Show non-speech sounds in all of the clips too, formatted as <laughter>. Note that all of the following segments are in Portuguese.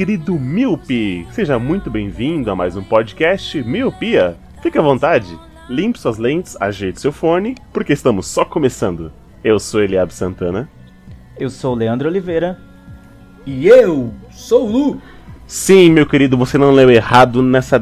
Querido Miope! Seja muito bem-vindo a mais um podcast Miopia. Fique à vontade, limpe suas lentes, ajeite seu fone, porque estamos só começando. Eu sou Eliab Santana. Eu sou o Leandro Oliveira. E eu sou o Lu. Sim, meu querido, você não leu errado nessa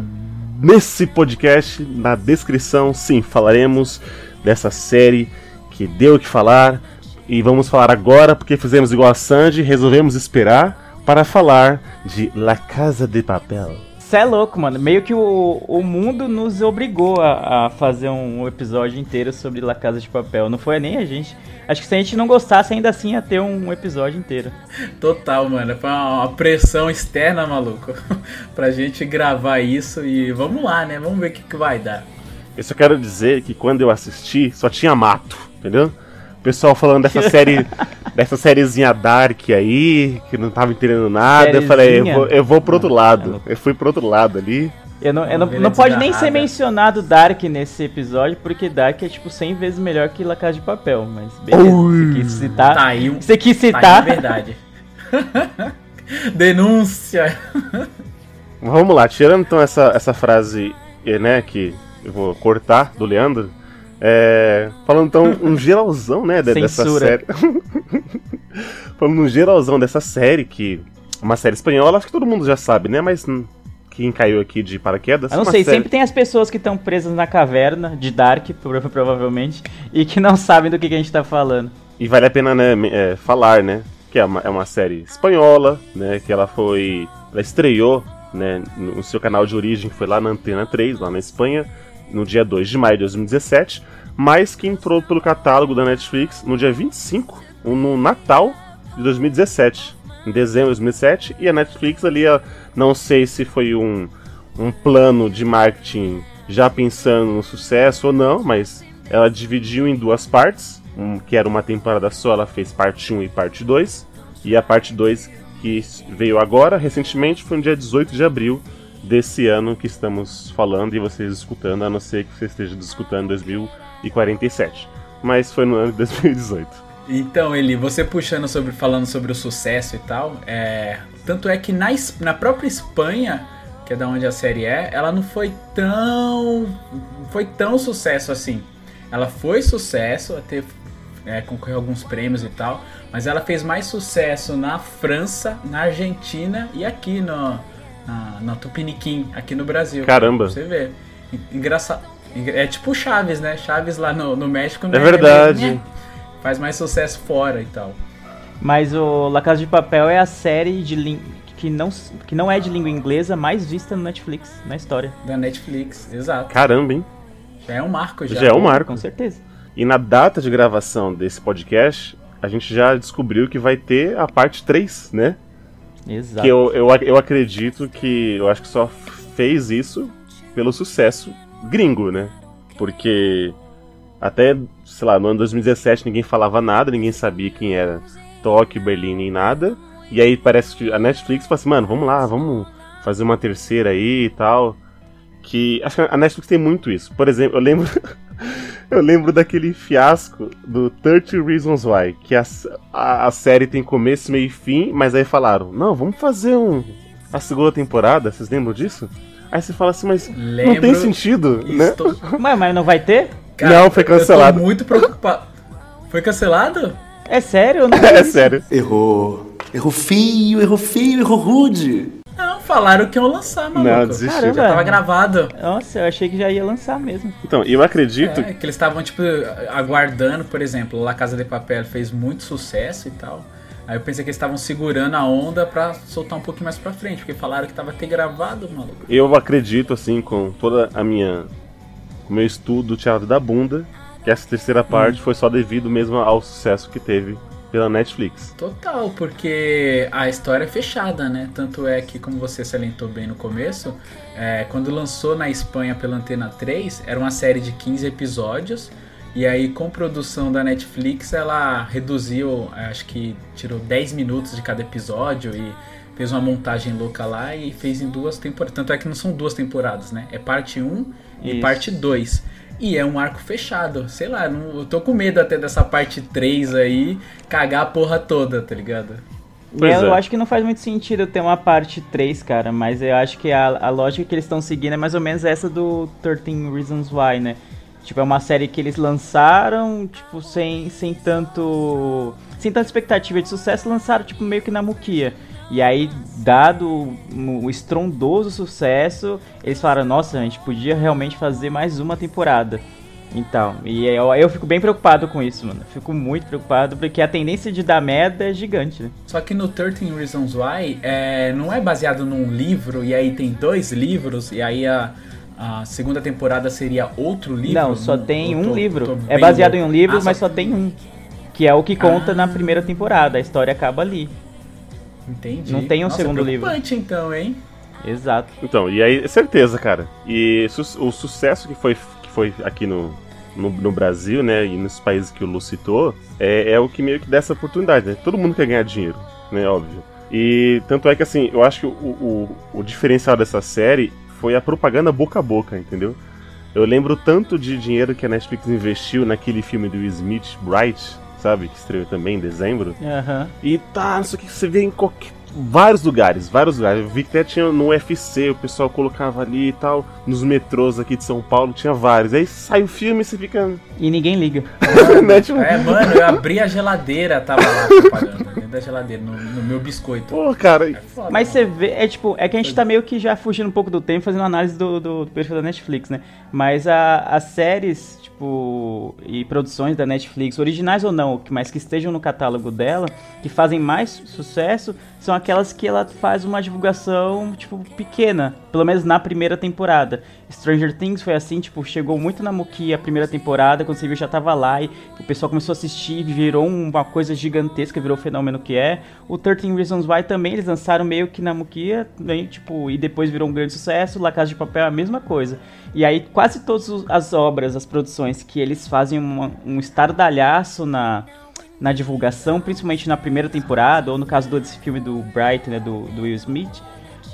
nesse podcast, na descrição, sim, falaremos dessa série que deu o que falar e vamos falar agora porque fizemos igual a Sandy, resolvemos esperar para falar de La Casa de Papel. Cê é louco, mano. Meio que o, o mundo nos obrigou a, a fazer um episódio inteiro sobre La Casa de Papel. Não foi nem a gente. Acho que se a gente não gostasse, ainda assim ia ter um episódio inteiro. Total, mano. Foi uma uma pressão externa, maluco. <laughs> pra gente gravar isso e vamos lá, né? Vamos ver o que, que vai dar. Eu só quero dizer que quando eu assisti, só tinha mato, entendeu? Pessoal falando dessa <laughs> série, dessa sériezinha Dark aí, que não tava entendendo nada. Eu falei, eu Sériezinha? vou, eu vou pro outro lado. é. Eu fui pro outro lado ali. Eu não, eu não, não pode nem ser mencionado Dark nesse episódio, porque Dark é tipo 100 vezes melhor que La Casa de Papel. Mas beleza, você quis citar. Tá aí. Você quis Tá aí citar. verdade. <laughs> Denúncia. Vamos lá, tirando então essa, essa frase, eh, né, que eu vou cortar do Leandro. É, falando então um geralzão, né, de- dessa série. <laughs> falando um geralzão dessa série, que é uma série espanhola, acho que todo mundo já sabe, né, mas quem caiu aqui de paraquedas. Eu não uma sei, série- sempre tem as pessoas que estão presas na caverna de Dark, <laughs> prova- provavelmente, e que não sabem do que, que a gente tá falando. E vale a pena, né, é, falar, né, que é uma, é uma série espanhola, né, que ela foi, ela estreou, né, no seu canal de origem, foi lá na Antena 3, lá na Espanha, no dia 2 de maio de 2017, mas que entrou pelo catálogo da Netflix no dia 25, no Natal de 2017, em dezembro de 2017, e a Netflix ali, não sei se foi um, um plano de marketing já pensando no sucesso ou não, mas ela dividiu em duas partes, um, que era uma temporada só, ela fez parte 1 e parte 2, e a parte 2 que veio agora, recentemente, foi no dia 18 de abril desse ano que estamos falando e vocês escutando, a não ser que você esteja escutando em 2047. Mas foi no ano de 2018. Então, Eli, você puxando sobre, falando sobre o sucesso e tal, é, tanto é que na, na própria Espanha, que é da onde a série é, ela não foi tão, foi tão sucesso assim. Ela foi sucesso, até é, concorreu a alguns prêmios e tal, mas ela fez mais sucesso na França, na Argentina e aqui no, na, na Tupiniquim, aqui no Brasil. Caramba. Pra Você vê. Engraçado. É tipo Chaves, né? Chaves lá no, no México É né? verdade. né? faz mais sucesso fora e tal. Mas o La Casa de Papel é a série de que, não, que não é de língua inglesa mais vista no Netflix, na história. Da Netflix, exato. Caramba, hein? Já é um marco já. Já é um marco. Com certeza. E na data de gravação desse podcast, a gente já descobriu que vai ter a parte 3, né? Exato. Que eu, eu, eu acredito que eu acho que só fez isso pelo sucesso gringo, né? Porque até, sei lá, no ano 2017 ninguém falava nada, ninguém sabia quem era Tóquio, Berlim nem nada. E aí parece que a Netflix falou assim, mano, vamos lá, vamos fazer uma terceira aí e tal. Que. Acho que a Netflix tem muito isso. Por exemplo, eu lembro. <laughs> eu lembro daquele fiasco do 30 Reasons Why, que a, a, a série tem começo, meio e fim, mas aí falaram, não, vamos fazer um. A segunda temporada, vocês lembram disso? Aí você fala assim, mas não Lembro tem sentido, né? Estou... <laughs> Mas, mas não vai ter? Não, foi cancelado. Eu tô muito preocupado. Foi cancelado? É sério? Não <laughs> É sério. Errou. Errou feio, errou feio, errou rude. Falaram que iam lançar, maluco. Não, desistiu. Caramba. Já tava gravado. Nossa, eu achei que já ia lançar mesmo. Então, eu acredito. É, que eles estavam, tipo, aguardando, por exemplo, La Casa de Papel fez muito sucesso e tal. Aí eu pensei que eles estavam segurando a onda pra soltar um pouquinho mais pra frente, porque falaram que tava até gravado, maluco. Eu acredito, assim, com toda a minha. o meu estudo do teatro da bunda, que que essa terceira parte foi só devido mesmo ao sucesso que teve pela Netflix. Total, porque a história é fechada, né? Tanto é que, como você salientou bem no começo, é, quando lançou na Espanha pela Antena 3, era uma série de 15 episódios. E aí, com produção da Netflix, ela reduziu, é, acho que tirou 10 minutos de cada episódio e fez uma montagem louca lá e fez em duas temporadas. Tanto é que não são duas temporadas, né? É parte 1 e parte 2. E é um arco fechado. Sei lá, não- eu tô com medo até dessa parte 3 aí cagar a porra toda, tá ligado? Pois eu é. acho que não faz muito sentido ter uma parte 3, cara, mas eu acho que a, a lógica que eles estão seguindo é mais ou menos essa do 13 Reasons Why, né? Tipo, é uma série que eles lançaram, tipo, sem, sem tanto. sem tanta expectativa de sucesso, lançaram, tipo, meio que na muquia. E aí, dado o estrondoso sucesso, eles falaram, nossa, a gente podia realmente fazer mais uma temporada. Então, e eu, eu fico bem preocupado com isso, mano. Fico muito preocupado, porque a tendência de dar merda é gigante, né? Só que no 13 Reasons Why é, não é baseado num livro, e aí tem dois livros, e aí a, a segunda temporada seria outro livro? Não, só tem um tô- livro. É baseado em louco. um livro, Ah, mas só tem um. Que é o que conta Ah. na primeira temporada. A história acaba ali. Entendi. não tem um Nossa, segundo livro. preocupante, então, hein? Exato. Então, e aí, certeza, cara. E su- o sucesso que foi, que foi aqui no, no, no Brasil, né, e nos países que o Lu citou, é, é o que meio que dá essa oportunidade, né? Todo mundo quer ganhar dinheiro, né, óbvio. E tanto é que, assim, eu acho que o, o, o diferencial dessa série foi a propaganda boca a boca, entendeu? Eu lembro tanto de dinheiro que a Netflix investiu naquele filme do Will Smith, Bright, sabe? Que estreou também em dezembro. Aham. E tá, não sei o que, você vê em qualquer. Vários lugares, vários lugares. Eu vi que até tinha no UFC, o pessoal colocava ali e tal. Nos metrôs aqui de São Paulo tinha vários. Aí sai o filme e você fica. E ninguém liga. <laughs> né, tipo, É, mano, eu abri a geladeira, tava lá propaganda, dentro da geladeira, no, no meu biscoito. Pô, cara. É foda, Mas mano. você vê, é tipo, é que a gente tá meio que já fugindo um pouco do tempo, fazendo análise do, do, do perfil da Netflix, né? Mas a, as séries, tipo, e produções da Netflix, originais ou não, mas que estejam no catálogo dela, que fazem mais sucesso, são aquelas que ela faz uma divulgação, tipo, pequena, pelo menos na primeira temporada. Stranger Things foi assim, tipo, chegou muito na Muki a primeira temporada, quando você viu já tava lá e o pessoal começou a assistir, virou uma coisa gigantesca, virou o fenômeno que é. O 13 Reasons Why também eles lançaram meio que na Mukia, né, tipo, e depois virou um grande sucesso. La Casa de Papel é a mesma coisa. E aí quase todas as obras, as produções que eles fazem uma- um estardalhaço na na divulgação, principalmente na primeira temporada, ou no caso desse filme do Bright, né, do, do Will Smith,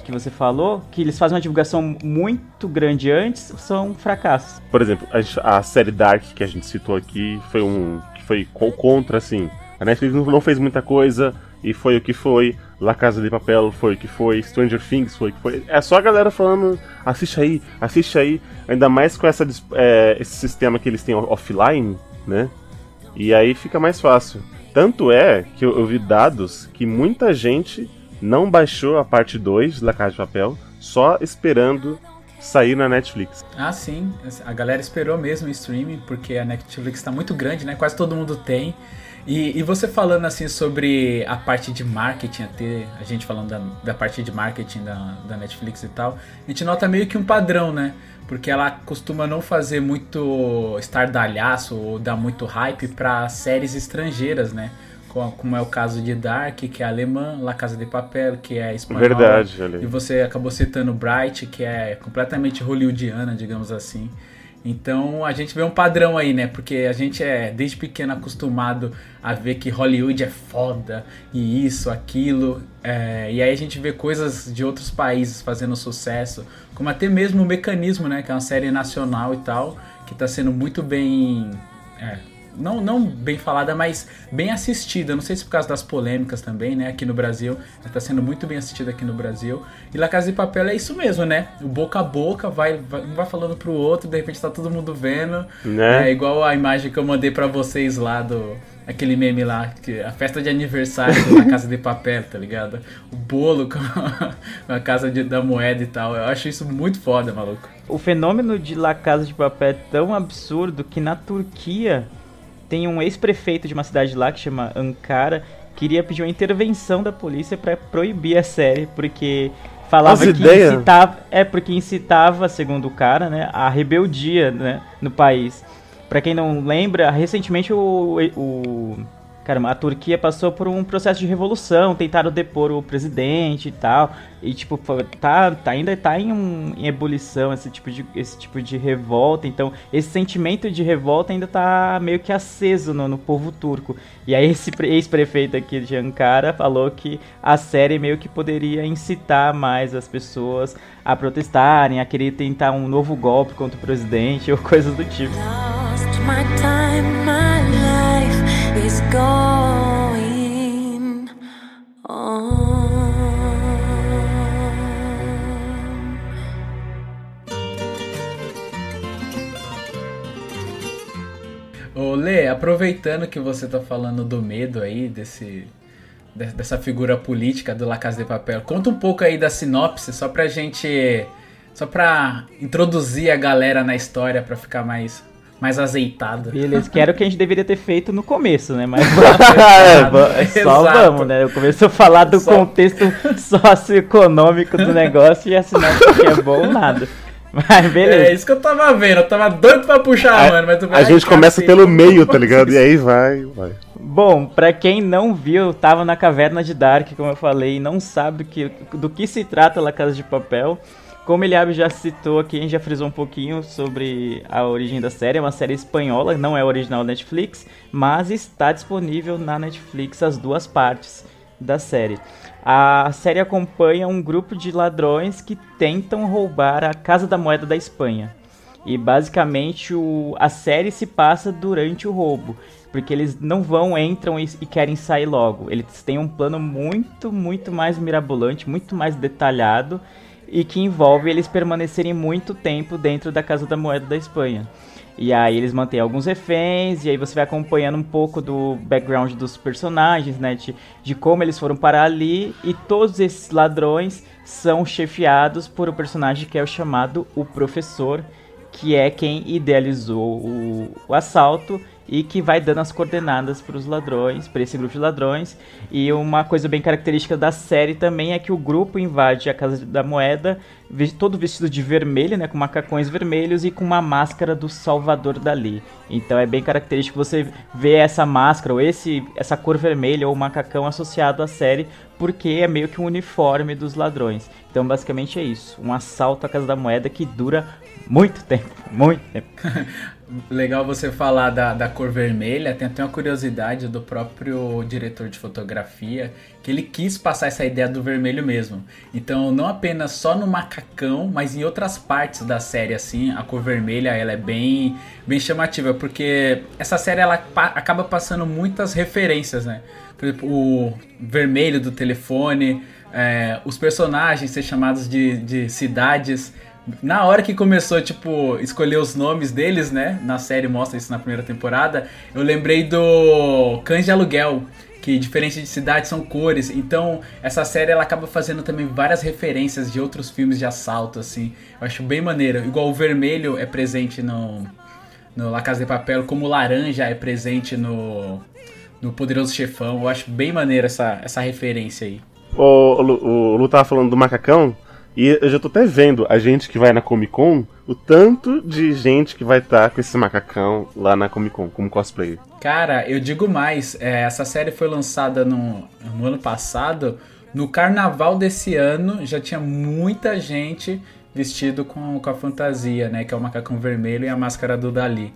que você falou, que eles fazem uma divulgação muito grande antes, são fracassos. Por exemplo, a, a série Dark que a gente citou aqui foi um. foi co- contra, assim. A Netflix não, fez muita coisa e foi o que foi. La Casa de Papel foi o que foi. Stranger Things foi o que foi. É só a galera falando, assiste aí, assiste aí. Ainda mais com essa, é, esse sistema que eles têm offline, né? E aí fica mais fácil. Tanto é que eu, eu vi dados que muita gente não baixou a parte 2 de La Casa de Papel só esperando sair na Netflix. Ah, sim. A galera esperou mesmo o streaming, porque a Netflix tá muito grande, né? Quase todo mundo tem. E, e você falando assim sobre a parte de marketing, até a gente falando da, da parte de marketing da, da Netflix e tal, a gente nota meio que um padrão, né? Porque ela costuma não fazer muito estardalhaço ou dar muito hype para séries estrangeiras, né? Co- Como é o caso de Dark, que é alemã, La Casa de Papel, que é espanhola. Verdade, olha aí. E você acabou citando Bright, que é completamente hollywoodiana, digamos assim. Então a gente vê um padrão aí, né? Porque a gente é desde pequeno acostumado a ver que Hollywood é foda e isso, aquilo. é, e aí a gente vê coisas de outros países fazendo sucesso, como até mesmo o Mecanismo, né? Que é uma série nacional e tal, que tá sendo muito bem. é, não, não bem falada, mas bem assistida. Não sei se por causa das polêmicas também, né? Aqui no Brasil. Ela tá sendo muito bem assistida aqui no Brasil. E La Casa de Papel é isso mesmo, né? O boca a boca, vai, vai, um vai falando pro outro, de repente tá todo mundo vendo. Né? É igual a imagem que eu mandei pra vocês lá do. Aquele meme lá, que a festa de aniversário da <laughs> Casa de Papel, tá ligado? O bolo com <laughs> a casa de- da moeda e tal. Eu acho isso muito foda, maluco. O fenômeno de La Casa de Papel é tão absurdo que na Turquia tem um ex-prefeito de uma cidade lá que chama Ankara queria pedir uma intervenção da polícia pra proibir a série porque falava que incitava, é porque incitava, segundo o cara, né, a rebeldia, né, no país. Pra quem não lembra, recentemente o, o Caramba, a Turquia passou por um processo de revolução, tentaram depor o presidente e tal. E, tipo, tá, tá ainda tá em, um, em ebulição esse tipo, de, esse tipo de revolta. Então, esse sentimento de revolta ainda tá meio que aceso no, no povo turco. E aí, esse ex-prefeito aqui de Ankara falou que a série meio que poderia incitar mais as pessoas a protestarem, a querer tentar um novo golpe contra o presidente <laughs> ou coisas do tipo. Lost my time, my going on. Ô Lê, aproveitando que você tá falando do medo aí, desse, de- dessa figura política do La Casa de Papel, conta um pouco aí da sinopse, só pra gente. Só pra introduzir a galera na história pra ficar mais, mais azeitada. Beleza, que era o que a gente deveria ter feito no começo, né? Mas <laughs> É, só exato. vamos, né? Eu comecei a falar do Só- contexto <laughs> socioeconômico do negócio e assinar que é bom nada. Mas É beleza. isso que eu tava vendo, eu tava doido pra puxar, A- mano, mas tu A gente começa cacete. pelo meio, tá ligado? E aí vai, vai. Bom, pra quem não viu, tava na Caverna de Dark, como eu falei, e não sabe do que, do que se trata La Casa de Papel. Como Eliabe já citou aqui, a gente já frisou um pouquinho sobre a origem da série. É uma série espanhola, não é original da Netflix, mas está disponível na Netflix as duas partes da série. A série acompanha um grupo de ladrões que tentam roubar a Casa da Moeda da Espanha. E basicamente o, a série se passa durante o roubo. Porque eles não vão, entram e, e querem sair logo. Eles têm um plano muito, muito mais mirabolante, muito mais detalhado. E que envolve eles permanecerem muito tempo dentro da Casa da Moeda da Espanha. E aí eles mantêm alguns reféns, e aí você vai acompanhando um pouco do background dos personagens, né? De, de como eles foram parar ali. E todos esses ladrões são chefiados por um personagem que é o chamado o Professor, que é quem idealizou o, o assalto e que vai dando as coordenadas para os ladrões, para esse grupo de ladrões. E uma coisa bem característica da série também é que o grupo invade a Casa da Moeda, todo vestido de vermelho, né, com macacões vermelhos e com uma máscara do Salvador Dali. Então é bem característico você ver essa máscara ou esse essa cor vermelha ou macacão associado à série, porque é meio que um uniforme dos ladrões. Então basicamente é isso, um assalto à Casa da Moeda que dura muito tempo, muito tempo. <laughs> Legal você falar da, da cor vermelha. Tem até uma curiosidade do próprio diretor de fotografia que ele quis passar essa ideia do vermelho mesmo. Então, não apenas só no macacão, mas em outras partes da série, assim, a cor vermelha ela é bem, bem chamativa, porque essa série ela pa- acaba passando muitas referências, né? Por exemplo, o vermelho do telefone, é, os personagens ser chamados de, de cidades. Na hora que começou, tipo, escolher os nomes deles, né? Na série mostra isso na primeira temporada. Eu lembrei do Cães de Aluguel, que diferente de cidades são cores. Então, essa série ela acaba fazendo também várias referências de outros filmes de assalto, assim. Eu acho bem maneiro. Igual o vermelho é presente no, no La Casa de Papel, como o laranja é presente no, no Poderoso Chefão. Eu acho bem maneiro essa, essa referência aí. O, o, o Lu tava falando do macacão, e eu já tô até vendo a gente que vai na Comic Con, o tanto de gente que vai estar com esse macacão lá na Comic Con, como cosplayer. Cara, eu digo mais, é, essa série foi lançada no, no ano passado. No carnaval desse ano já tinha muita gente vestido com, com a fantasia, né? Que é o macacão vermelho e a máscara do Dali.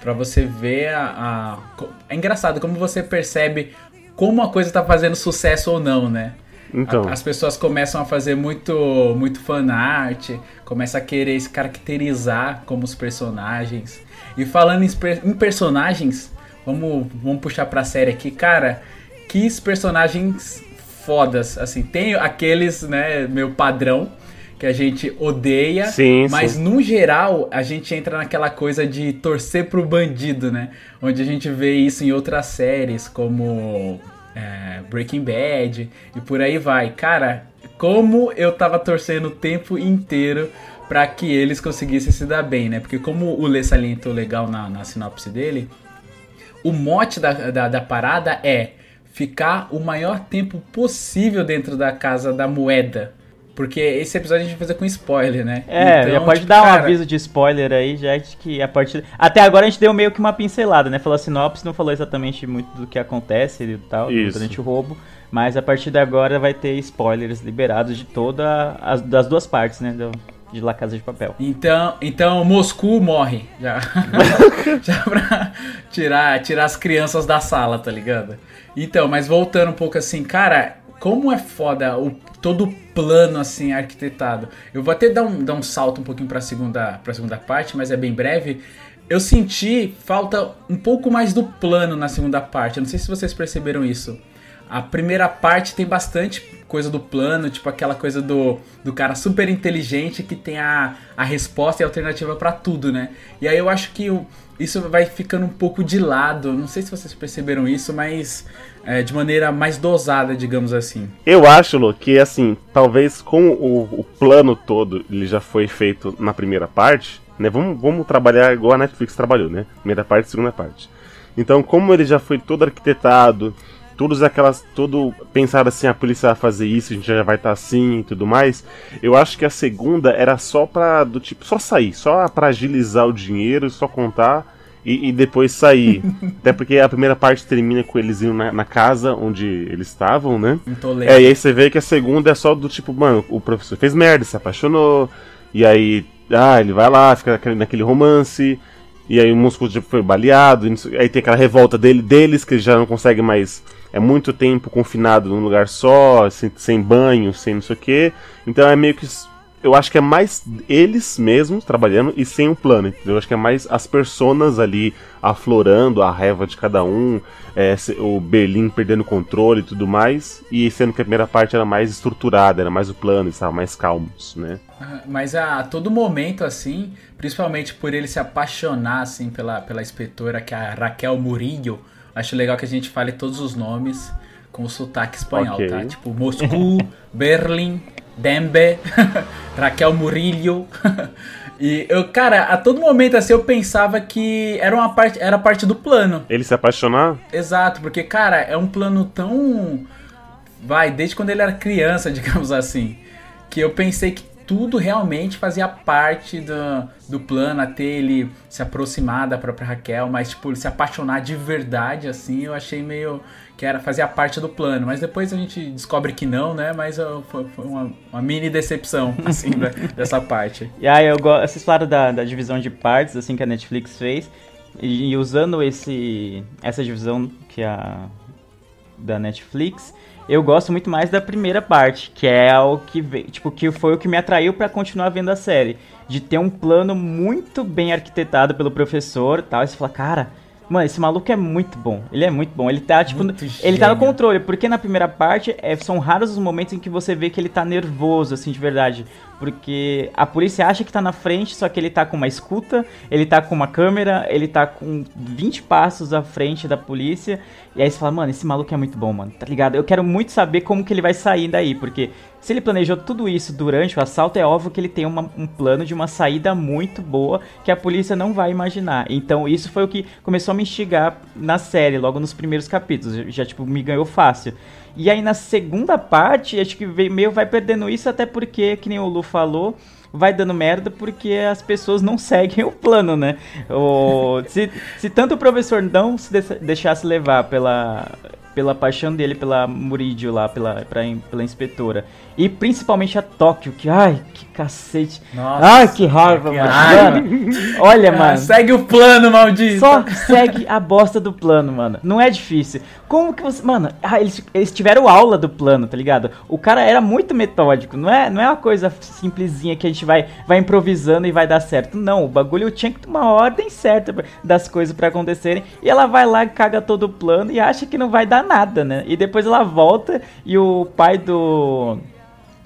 Pra você ver a, a- É engraçado como você percebe como a coisa tá fazendo sucesso ou não, né? Então. A- As pessoas começam a fazer muito, muito fanart, começam a querer se caracterizar como os personagens. E falando em, em personagens, vamos, vamos puxar pra série aqui, cara. Que personagens fodas, assim, tem aqueles, né, meu padrão, que a gente odeia, Sim, mas sim. no geral a gente entra naquela coisa de torcer pro bandido, né? Onde a gente vê isso em outras séries, como é, Breaking Bad e por aí vai. Cara, como eu tava torcendo o tempo inteiro pra que eles conseguissem se dar bem, né? Porque como o Lê salientou legal na, na sinopse dele, o mote da, da, da parada é ficar o maior tempo possível dentro da casa da moeda. Porque esse episódio a gente vai fazer com spoiler, né? É, Então, já pode tipo, dar um cara, aviso de spoiler aí, já de que a partir. Até agora a gente deu meio que uma pincelada, né? Falou a sinopse, não falou exatamente muito do que acontece e tal, Isso. durante o roubo. Mas a partir de agora vai ter spoilers liberados de toda as das duas partes, né? do- de La Casa de Papel. Então, então Moscou morre. Já, <laughs> já pra tirar, tirar as crianças da sala, tá ligado? Então, mas voltando um pouco assim, cara, como é foda o, todo o plano assim arquitetado. Eu vou até dar um, dar um salto um pouquinho pra segunda, pra segunda parte, mas é bem breve. Eu senti falta um pouco mais do plano na segunda parte. Eu não sei se vocês perceberam isso. A primeira parte tem bastante coisa do plano, tipo aquela coisa do, do cara super inteligente que tem a, a resposta e a alternativa pra tudo, né? E aí eu acho que o- isso vai ficando um pouco de lado. Não sei se vocês perceberam isso, mas é, de maneira mais dosada, digamos assim. Eu acho, Lu, que assim, talvez com o, o plano todo ele já foi feito na primeira parte, né? Vamos, vamos trabalhar igual a Netflix trabalhou, né? Primeira parte segunda parte. Então, como ele já foi todo arquitetado, todos aquelas. Tudo pensado assim, a polícia vai fazer isso, a gente já vai estar assim e tudo mais. Eu acho que a segunda era só pra. do tipo, só sair, só pra agilizar o dinheiro, só contar. E, e depois sair. <laughs> Até porque a primeira parte termina com eles indo na, na casa onde eles estavam, né? É, e aí você vê que a segunda é só do tipo, mano, o professor fez merda, se apaixonou, e aí, ah, ele vai lá, fica naquele romance, e aí o músculo tipo, foi baleado, aí tem aquela revolta dele, deles, que já não consegue mais, é muito tempo confinado num lugar só, sem, sem banho, sem não sei o que, então é meio que, eu acho que é mais eles mesmos trabalhando e sem um plano, entendeu? Eu acho que é mais as personas ali aflorando a raiva de cada um, é, o Berlim perdendo controle e tudo mais, e sendo que a primeira parte era mais estruturada, era mais o plano, estava mais calmos, né? Mas a todo momento, assim, principalmente por ele se apaixonar, assim, pela, pela inspetora, que é a Raquel Murillo, acho legal que a gente fale todos os nomes com o sotaque espanhol, Ok. tá? Tipo, Moscou, Berlim, Dembe, <laughs> Raquel Murillo. <laughs> e eu, cara, a todo momento, assim, eu pensava que era uma parte, era parte do plano. Ele se apaixonar, Exato, porque, cara, é um plano tão. Vai, desde quando ele era criança, <laughs> digamos assim. Que eu pensei que tudo realmente fazia parte do, do plano, até ele se aproximar da própria Raquel, mas, tipo, ele se apaixonar de verdade, assim, eu achei meio. Que era fazia parte do plano. Mas depois a gente descobre que não, né? Mas ó, foi, foi uma, uma mini decepção, <laughs> assim, da- dessa parte. E aí eu gosto. Vocês falaram da, da divisão de partes, assim, que a Netflix fez. E, e usando esse, essa divisão que a da Netflix, eu gosto muito mais da primeira parte, que é o que tipo, que foi o que me atraiu pra continuar vendo a série. De ter um plano muito bem arquitetado pelo professor tal. E você fala, cara, mano, esse maluco é muito bom. Ele é muito bom. Ele tá, tipo, Muito ele tá no gênio. controle, porque na primeira parte é, são raros os momentos em que você vê que ele tá nervoso, assim, de verdade. Porque a polícia acha que tá na frente, só que ele tá com uma escuta, ele tá com uma câmera, ele tá com 20 passos à frente da polícia. E aí você fala, mano, esse maluco é muito bom, mano, tá ligado? Eu quero muito saber como que ele vai sair daí, porque se ele planejou tudo isso durante o assalto, é óbvio que ele tem uma- um plano de uma saída muito boa que a polícia não vai imaginar. Então isso foi o que começou a me instigar na série, logo nos primeiros capítulos. Já, tipo, me ganhou fácil. E aí na segunda parte, acho que meio vai perdendo isso, até porque, que nem o Lu falou, vai dando merda porque as pessoas não <laughs> seguem o plano, né? Se, se tanto o professor não se de- deixasse levar pela, pela paixão dele pela Murídio lá, pela, pra, pela inspetora, e principalmente a Tóquio, que ai, que cacete. Nossa, ai, que raiva, que mano. Olha, Ah, mano. segue o plano, maldito! Só segue a bosta do plano, mano. Não é difícil. Como que você. Mano, ah, eles, eles tiveram aula do plano, tá ligado? O cara era muito metódico. Não é, não é uma coisa simplesinha que a gente vai, vai improvisando e vai dar certo. Não, o bagulho tinha que ter uma ordem certa das coisas pra acontecerem. E ela vai lá, caga todo o plano e acha que não vai dar nada, né? E depois ela volta e o pai do.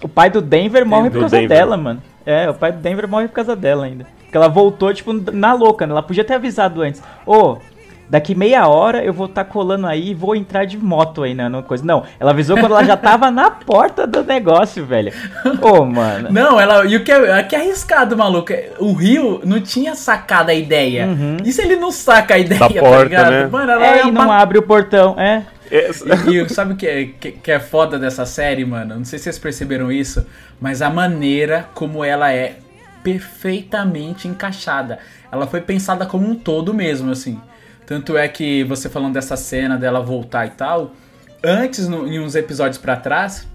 O pai do Denver morre por Do causa Denver. dela, mano. É, o pai do Denver morre por causa dela ainda. Porque ela voltou, tipo, na louca, né? Ela podia ter avisado antes. Ô, daqui meia hora eu vou estar colando aí e vou entrar de moto aí, né? Não, coisa. Não, ela avisou quando ela já tava na porta do negócio, velho. Ô, mano. Não, ela. E o que é, que é arriscado, maluco? é- O Rio não tinha sacado a ideia. E se ele não saca a ideia, Da tá porta, ligado? né? Mano, ela É, é e não abre o portão, é. E, e sabe o que é, que, que é foda dessa série, mano? Não sei se vocês perceberam isso, mas a maneira como ela é perfeitamente encaixada. Ela foi pensada como um todo mesmo, assim. Tanto é que você falando dessa cena dela voltar e tal, antes, no- em uns episódios pra trás,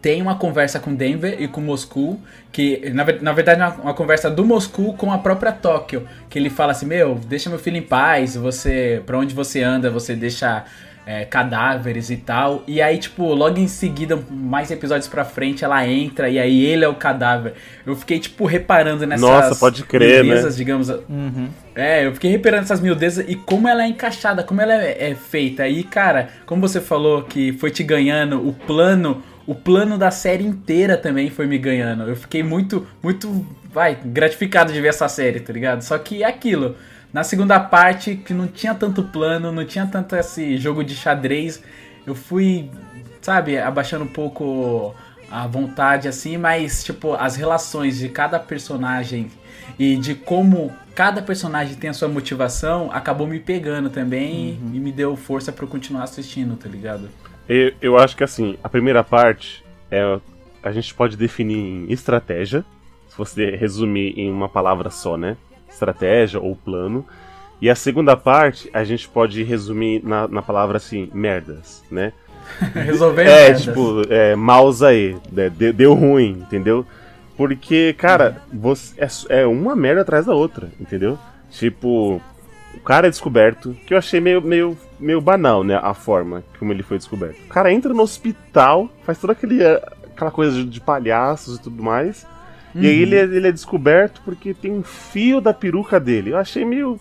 tem uma conversa com Denver e com Moscou, que na, na verdade é uma, uma conversa do Moscou com a própria Tóquio, que ele fala assim, meu, deixa meu filho em paz, você, pra onde você anda, você deixa é, cadáveres e tal, e aí tipo, logo em seguida, mais episódios pra frente, ela entra e aí ele é o cadáver. Eu fiquei tipo reparando nessas Nossa, pode crer, né? miudezas, digamos, é, eu fiquei reparando essas miudezas e como ela é encaixada, como ela é, é feita. E, cara, como você falou que foi te ganhando, o plano, o plano da série inteira também foi me ganhando. Eu fiquei muito, muito, vai, gratificado de ver essa série, tá ligado? Só que é aquilo. Na segunda parte, que não tinha tanto plano, não tinha tanto esse jogo de xadrez, eu fui, sabe, abaixando um pouco a vontade, assim, mas, tipo, as relações de cada personagem e de como cada personagem tem a sua motivação acabou me pegando também e me deu força pra eu continuar assistindo, tá ligado? Eu, eu acho que assim, a primeira parte é a gente pode definir em estratégia, se você resumir em uma palavra só, né? Estratégia ou plano. E a segunda parte a gente pode resumir na, na palavra assim, merdas, né? <laughs> Resolver É, merdas. tipo, é, mouse aí, né, deu, deu ruim, entendeu? Porque, cara, você, é, é uma merda atrás da outra, entendeu? Tipo, o cara é descoberto, que eu achei meio, meio, meio banal, né, a forma como ele foi descoberto. O cara entra no hospital, faz toda aquele, eh, aquela coisa de, de palhaços e tudo mais, e aí ele, é- ele é descoberto porque tem um fio da peruca dele. Eu achei meio...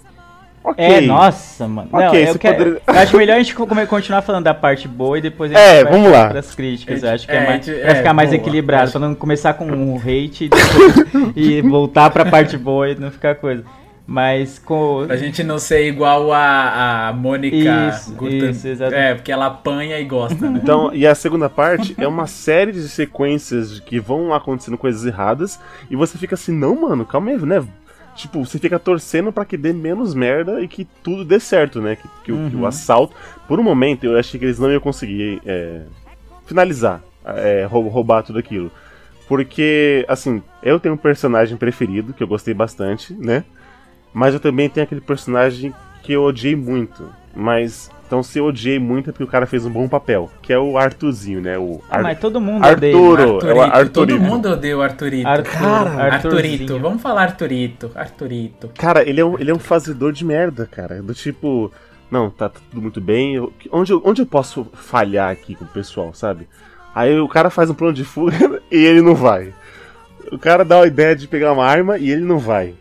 Ok. É, nossa, mano. Ok, não, eu, você quero- poderia- eu acho melhor a gente <laughs> co- continuar falando da parte boa e depois a gente É, vai vamos lá. para as críticas. É, Eu acho que é, é, mais, é, ficar mais equilibrado, Acho- pra não começar com um <laughs> hate e, depois- e voltar pra parte boa e não ficar coisa. Mas com. Pra gente não ser igual a, a Mônica Isso. É, porque ela apanha e gosta, né? Então, e a segunda parte é uma série de sequências de que vão acontecendo coisas erradas e você fica assim, não, mano, calma aí, né? Tipo, você fica torcendo pra que dê menos merda e que tudo dê certo, né? Que, que o, que o assalto. Por um momento eu achei que eles não iam conseguir é, finalizar, é, rou- roubar tudo aquilo. Porque, assim, eu tenho um personagem preferido que eu gostei bastante, né? Mas eu também tenho aquele personagem que eu odiei muito. Mas, então se eu odiei muito é porque o cara fez um bom papel, que é o Arthurzinho, né? O Ah, Ar- mas todo mundo Arturo. odeia. é o Arthurito. Todo mundo odeia o Arthurito. Arthur, Arthurito. Arthurzinho. Vamos falar Arthurito. Arthurito. Cara, ele é, um, ele é um fazedor de merda, cara. Do tipo, não, tá tudo muito bem. eu- onde, eu- onde eu posso falhar aqui com o pessoal, sabe? Aí o cara faz um plano de fuga <laughs> e ele não vai. O cara dá a ideia de pegar uma arma e ele não vai.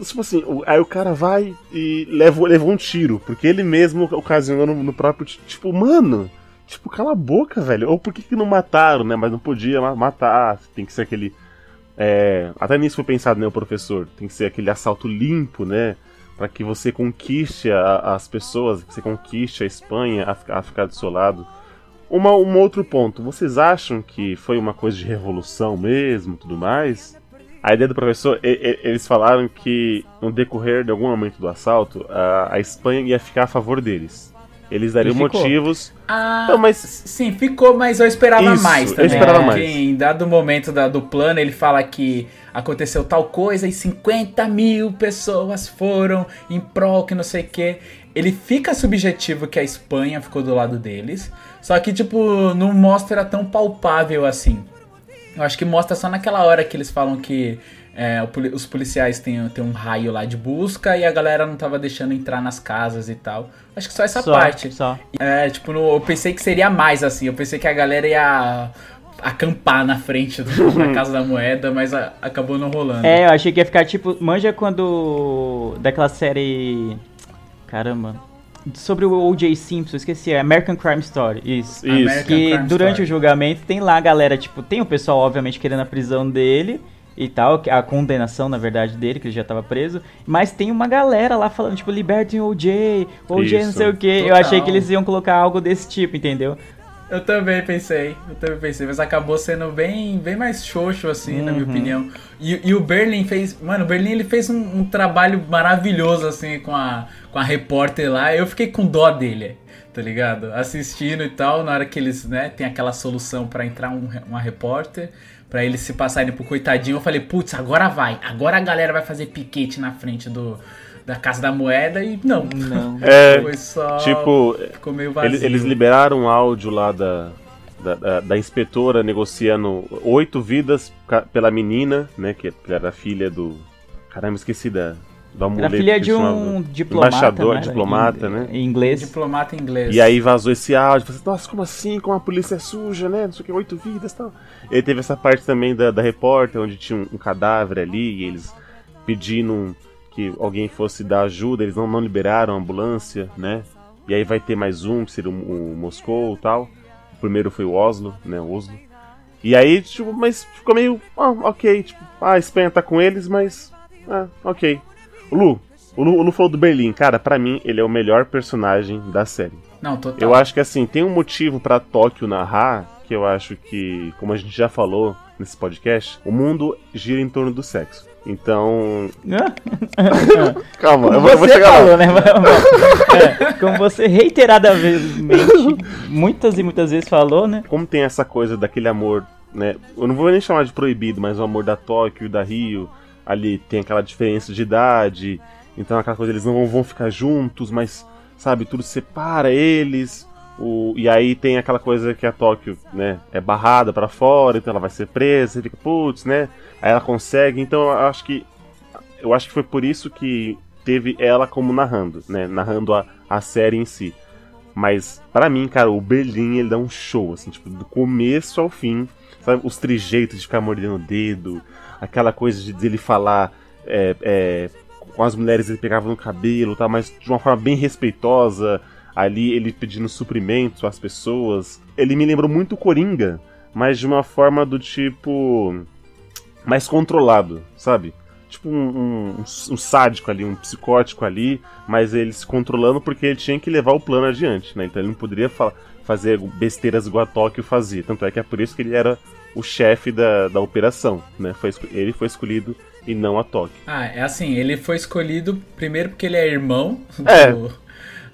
Tipo assim, aí o cara vai e leva, leva um tiro, porque ele mesmo ocasionou no, no próprio. ti- Tipo, mano, tipo, cala a boca, velho. Ou por que, que não mataram, né? Mas não podia ma- matar, tem que ser aquele. É, até nisso foi pensado, né, o professor. Tem que ser aquele assalto limpo, né? Pra que você conquiste a- as pessoas, que você conquiste a Espanha a, a ficar do seu lado. Uma, um outro ponto, vocês acham que foi uma coisa de revolução mesmo, tudo mais? A ideia do professor, e- e- eles falaram que no decorrer de algum momento do assalto, a, a Espanha ia ficar a favor deles. Eles dariam motivos. Ah, Não, mas- sim, ficou, mas eu esperava Isso, mais eu também. esperava né? mais. Em dado momento da- do plano, ele fala que aconteceu tal coisa e 50 mil pessoas foram em prol que não sei o que. Ele fica subjetivo que a Espanha ficou do lado deles, só que, tipo, não mostra tão palpável assim. Eu acho que mostra só naquela hora que eles falam que é, os policiais têm, têm um raio lá de busca e a galera não tava deixando entrar nas casas e tal. Acho que só essa Só, parte. Só. É, tipo, no- eu pensei que seria mais assim. Eu pensei que a galera ia acampar na frente <laughs> da Casa da Moeda, mas a- acabou não rolando. É, eu achei que ia ficar tipo. Manja quando. Daquela série. Caramba. Sobre o O.J. Simpson, esqueci, é American Crime Story. Isso. Isso. American Que Crime durante Story. o julgamento tem lá a galera, tipo, tem o pessoal, obviamente, querendo a prisão dele e tal, que- a condenação, na verdade, dele, que ele já tava preso. Mas tem uma galera lá falando, tipo, libertem o O.J., O.J. não sei o quê. Eu achei que eles iam colocar algo desse tipo, entendeu? Eu também pensei, eu também pensei, mas acabou sendo bem, bem mais xoxo, assim, na minha Uhum. opinião. E, e o Berlin fez. Mano, o Berlin ele fez um, um trabalho maravilhoso, assim, com a, com a repórter lá. Eu fiquei com dó dele. tá ligado? Assistindo e tal, na hora que eles, né, tem aquela solução pra entrar um, uma repórter, pra eles se passarem pro coitadinho, eu falei, putz, agora vai, agora a galera vai fazer piquete na frente do, da Casa da Moeda e não. Não. <laughs> É, Foi só. tipo, ficou meio vazio. Eles, eles liberaram um áudio lá da, da, da- da inspetora negociando oito vidas pela menina, né? Que era filha do. Caramba, esqueci da. Do Era filha de um diplomata. Embaixador, né? diplomata, né? Em inglês. Diplomata inglês. E aí vazou esse áudio, falei assim, nossa, como assim? Como a polícia é suja, né? Não sei o que, oito vidas e tal. E aí teve essa parte também da, da repórter, onde tinha um, um cadáver ali, e eles pedindo que alguém fosse dar ajuda, eles não, não liberaram a ambulância, né? E aí vai ter mais um, que seria o, o Moscou e tal. O primeiro foi o Oslo, né? O Oslo. E aí, tipo, mas ficou meio. Ah, ok, tipo, ah, a Espanha tá com eles, mas. Ah, ok. O Lu, o Lu, o Lu falou do Berlim. Cara, pra mim, ele é o melhor personagem da série. Não, total. Eu acho que assim, tem um motivo pra Tóquio narrar, que eu acho que, como a gente já falou nesse podcast, o mundo gira em torno do sexo. Então. <laughs> Calma, Como eu vou, eu vou você chegar lá. falou, né? É, como você reiteradamente, muitas e muitas vezes falou, né? Como tem essa coisa daquele amor, né? Eu não vou nem chamar de proibido, mas o amor da Tóquio e da Rio, ali tem aquela diferença de idade, então aquela coisa, eles não vão ficar juntos, mas, sabe, tudo separa eles. O, e aí tem aquela coisa que a Tóquio, né, é barrada pra fora, então ela vai ser presa, você fica, putz, né? Aí ela consegue, então eu acho que. Eu acho que foi por isso que teve ela como narrando, né? Narrando a, a série em si. Mas, pra mim, cara, o Berlim, ele dá um show, assim, tipo, do começo ao fim. Sabe, os trejeitos de ficar mordendo o dedo, aquela coisa de dele falar é, é, com as mulheres, ele pegava no cabelo, tá, mas de uma forma bem respeitosa. Ali, ele pedindo suprimentos às pessoas. Ele me lembrou muito o Coringa, mas de uma forma do tipo. mais controlado, sabe? Tipo um, um- um sádico ali, um psicótico ali, mas ele se controlando porque ele tinha que levar o plano adiante, né? Então ele não poderia fa- fazer besteiras igual a Tóquio fazia. Tanto é que é por isso que ele era o chefe da, da operação, né? Foi, ele foi escolhido e não a Tóquio. Ah, é assim, ele foi escolhido primeiro porque ele é irmão do, É.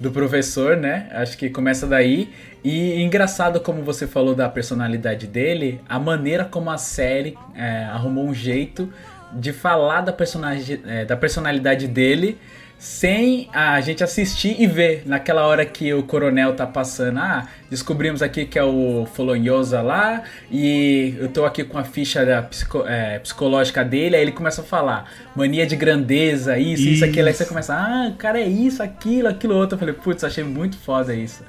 do professor, né? Acho que começa daí. E engraçado como você falou da personalidade dele, a maneira como a série é, arrumou um jeito de falar da, personagem, é, da personalidade dele sem a gente assistir e ver naquela hora que o coronel tá passando. Ah, descobrimos aqui que é o Folonhosa lá e eu tô aqui com a ficha da psico- é, psicológica dele. Aí ele começa a falar mania de grandeza, isso, isso, aquilo. Aí você começa, ah, o cara é isso, aquilo, aquilo outro. Eu falei, putz, achei muito foda isso.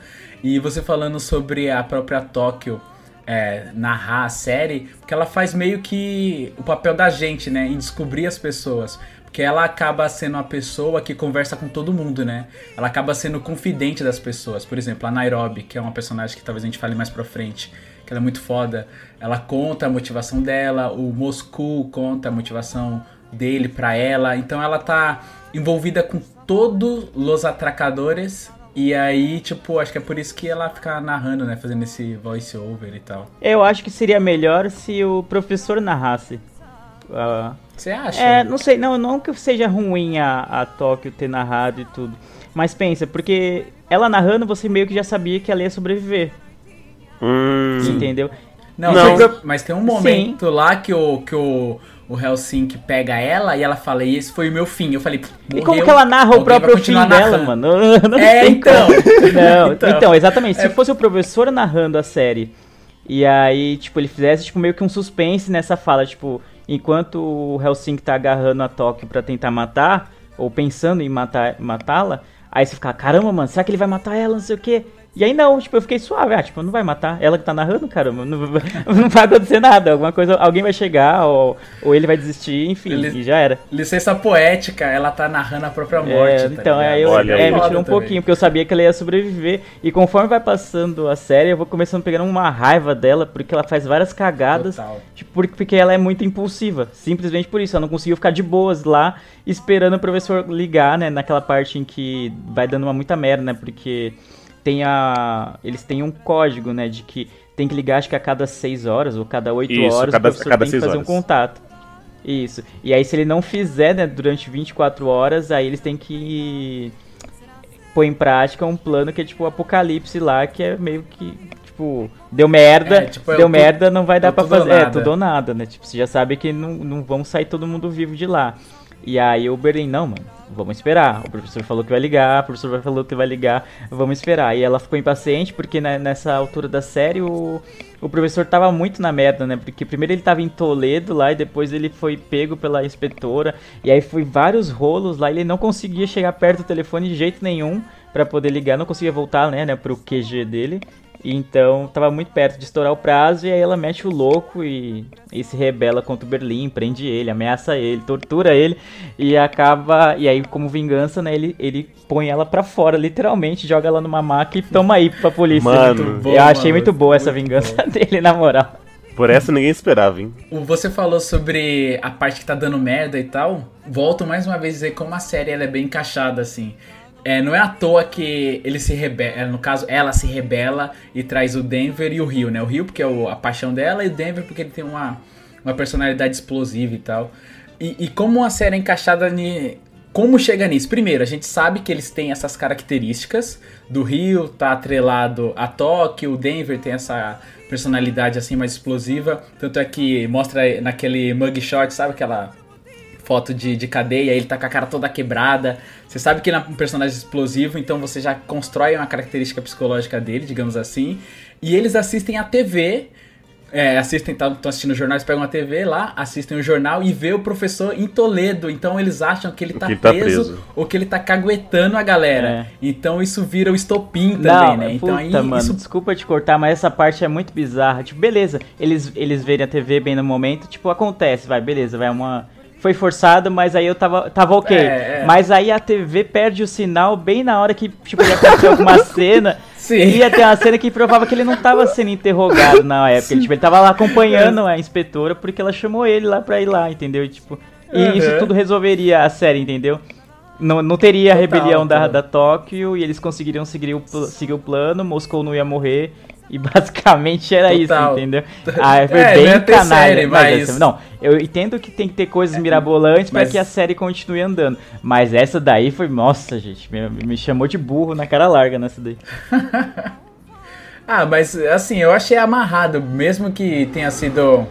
E você falando sobre a própria Tóquio é, narrar a série, porque ela faz meio que o papel da gente, né? Em descobrir as pessoas. Porque ela acaba sendo a pessoa que conversa com todo mundo, né? Ela acaba sendo confidente das pessoas. Por exemplo, a Nairobi, que é uma personagem que talvez a gente fale mais pra frente, que ela é muito foda. Ela conta a motivação dela, o Moscou conta a motivação dele pra ela. Então ela tá envolvida com todos os atracadores. E aí, tipo, acho que é por isso que ela fica narrando, né? Fazendo esse voice over e tal. Eu acho que seria melhor se o professor narrasse. Ah, Você acha? É, não sei, não, não que seja ruim a, a Tóquio ter narrado e tudo. Mas pensa, porque ela narrando, você meio que já sabia que ela ia sobreviver. Hum, Entendeu? Não, Não. Mas, mas tem um momento lá que o, que o, o Helsinki pega ela e ela fala, e esse foi o meu fim. Eu falei, E como que ela narra o próprio fim continuar dela, narrando. mano? <laughs> Não É, então. como. <laughs> Não, <laughs> Então. então, exatamente. Se É- fosse o professor narrando a série e aí, tipo, ele fizesse tipo, meio que um suspense nessa fala, tipo, enquanto o Helsinki tá agarrando a Tóquio pra tentar matar, ou pensando em matar matá-la, aí você fica, caramba, mano, será que ele vai matar ela, não sei o quê? E aí não, tipo, eu fiquei suave, ah, tipo, não vai matar, ela que tá narrando, caramba, não, não vai acontecer nada, alguma coisa, alguém vai chegar, ou, ou ele vai desistir, enfim, Ele- e já era. Licença poética, ela tá narrando a própria morte. É, tá então, aí eu, Olha é, aí. me tirou um também. pouquinho, porque eu sabia que ela ia sobreviver. E conforme vai passando a série, eu vou começando a pegar uma raiva dela, porque ela faz várias cagadas. Total. Tipo, porque, porque ela é muito impulsiva. Simplesmente por isso. Ela não conseguiu ficar de boas lá, esperando o professor ligar, né? Naquela parte em que vai dando uma muita merda, né? Porque tem a. Eles têm um código, né? De que tem que ligar, acho que a cada 6 horas ou cada 8 Isso, horas cada- o professor cada tem que fazer um horas. contato. Isso. E aí, se ele não fizer, né, durante 24 horas, aí eles têm que põe em prática um plano que é tipo o apocalipse lá, que é meio que, tipo, deu merda, É, tipo, é deu tu- merda, não vai é dar pra ou fazer. É, tudo ou nada, né? Tipo, você já sabe que não, não vão sair todo mundo vivo de lá. E aí o Berlim, não, mano, vamos esperar. O professor falou que vai ligar, o professor falou que vai ligar, vamos esperar. E ela ficou impaciente porque nessa altura da série o, o professor tava muito na merda, né? Porque primeiro ele tava em Toledo lá e depois ele foi pego pela inspetora. E aí foi vários rolos lá, ele não conseguia chegar perto do telefone de jeito nenhum pra poder ligar, não conseguia voltar, né, né, pro QG dele. Então tava muito perto de estourar o prazo e aí ela mete o louco e, e se rebela contra o Berlim, prende ele, ameaça ele, tortura ele e acaba. E aí, como vingança, né, ele, ele põe ela pra fora, literalmente, joga ela numa maca e toma aí pra polícia. Mano. Muito bom, Eu achei mano. muito boa essa Muito vingança bom. <laughs> dele, na moral. Por essa ninguém esperava, hein? O- Você falou sobre a parte que tá dando merda e tal. Volto mais uma vez a dizer como a série ela é bem encaixada, assim. É, não é à toa que ele se rebela, no caso, ela se rebela e traz o Denver e o Rio, né? O Rio porque é o- a paixão dela e o Denver porque ele tem uma, uma personalidade explosiva e tal. E, e como a série é encaixada ni, como chega nisso? Primeiro, a gente sabe que eles têm essas características. Do Rio tá atrelado a Tóquio, o Denver tem essa personalidade assim mais explosiva. Tanto é que mostra naquele mugshot, sabe aquela foto de, de cadeia, ele tá com a cara toda quebrada. Você sabe que ele é um personagem explosivo, então você já constrói uma característica psicológica dele, digamos assim. E eles assistem a TV. É, assistem, estão assistindo jornais, pegam a TV lá, assistem o jornal e vê o professor em Toledo. Então eles acham que ele tá, Que ele tá preso, preso. ou que ele tá caguetando a galera. É. Então isso vira o estopim também, Não, né? Então puta, aí mano, isso desculpa te cortar, mas essa parte é muito bizarra. Tipo, beleza, eles, eles verem a TV bem no momento, tipo, acontece, vai, beleza, vai uma... Foi forçado, mas aí eu tava, tava ok. É, é. Mas aí a TV perde o sinal bem na hora que, tipo, ia acontecer alguma <laughs> cena. Sim. Ia ter uma cena que provava que ele não tava sendo interrogado na época. Ele, tipo, ele tava lá acompanhando a inspetora porque ela chamou ele lá pra ir lá, entendeu? E, tipo, e Uhum. isso tudo resolveria a série, entendeu? Não, não teria a Total, rebelião da, da Tóquio e eles conseguiriam seguir o, seguir o plano, Moscou não ia morrer. E basicamente era Total. isso, entendeu? <laughs> Ah, foi É, bem canalha. série, mas mas- essa- não, eu entendo que tem que ter coisas mirabolantes pra mas- que a série continue andando. Mas essa daí foi, nossa, gente, me, me chamou de burro na cara larga nessa daí. <laughs> Ah, mas assim, eu achei amarrado, mesmo que tenha sido.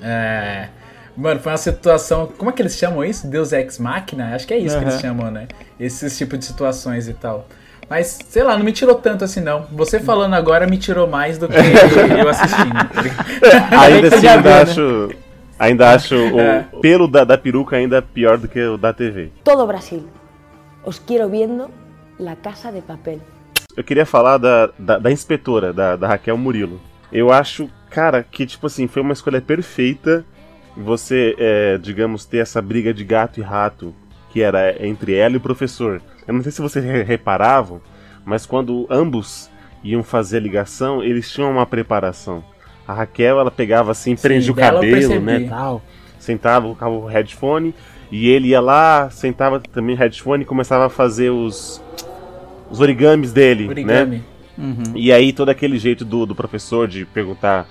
É, mano, foi uma situação. Como é que eles chamam isso? Deus Ex Machina? Acho que é isso que eles chamam, né? Esses tipos de situações e tal. Mas, sei lá, não me tirou tanto assim, não. Você falando agora me tirou mais do que <laughs> eu assistindo. ligado? Ainda <laughs> assim, ainda né? acho. Ainda acho É. o pelo da, da peruca ainda pior do que o da TV. Todo Brasil. Os quiero viendo La Casa de Papel. Eu queria falar da, da, da inspetora, da, da Raquel Murilo. Eu acho, cara, que, tipo assim, foi uma escolha perfeita você, é, digamos, ter essa briga de gato e rato que era entre ela e o professor. Eu não sei se vocês re- reparavam, mas quando ambos iam fazer a ligação, eles tinham uma preparação. A Raquel, ela pegava assim, prendia o cabelo, né, tal. Sentava, colocava o headphone, e ele ia lá, sentava também o headphone e começava a fazer os, os origamis dele, né? Origami. E aí todo aquele jeito do, do professor de perguntar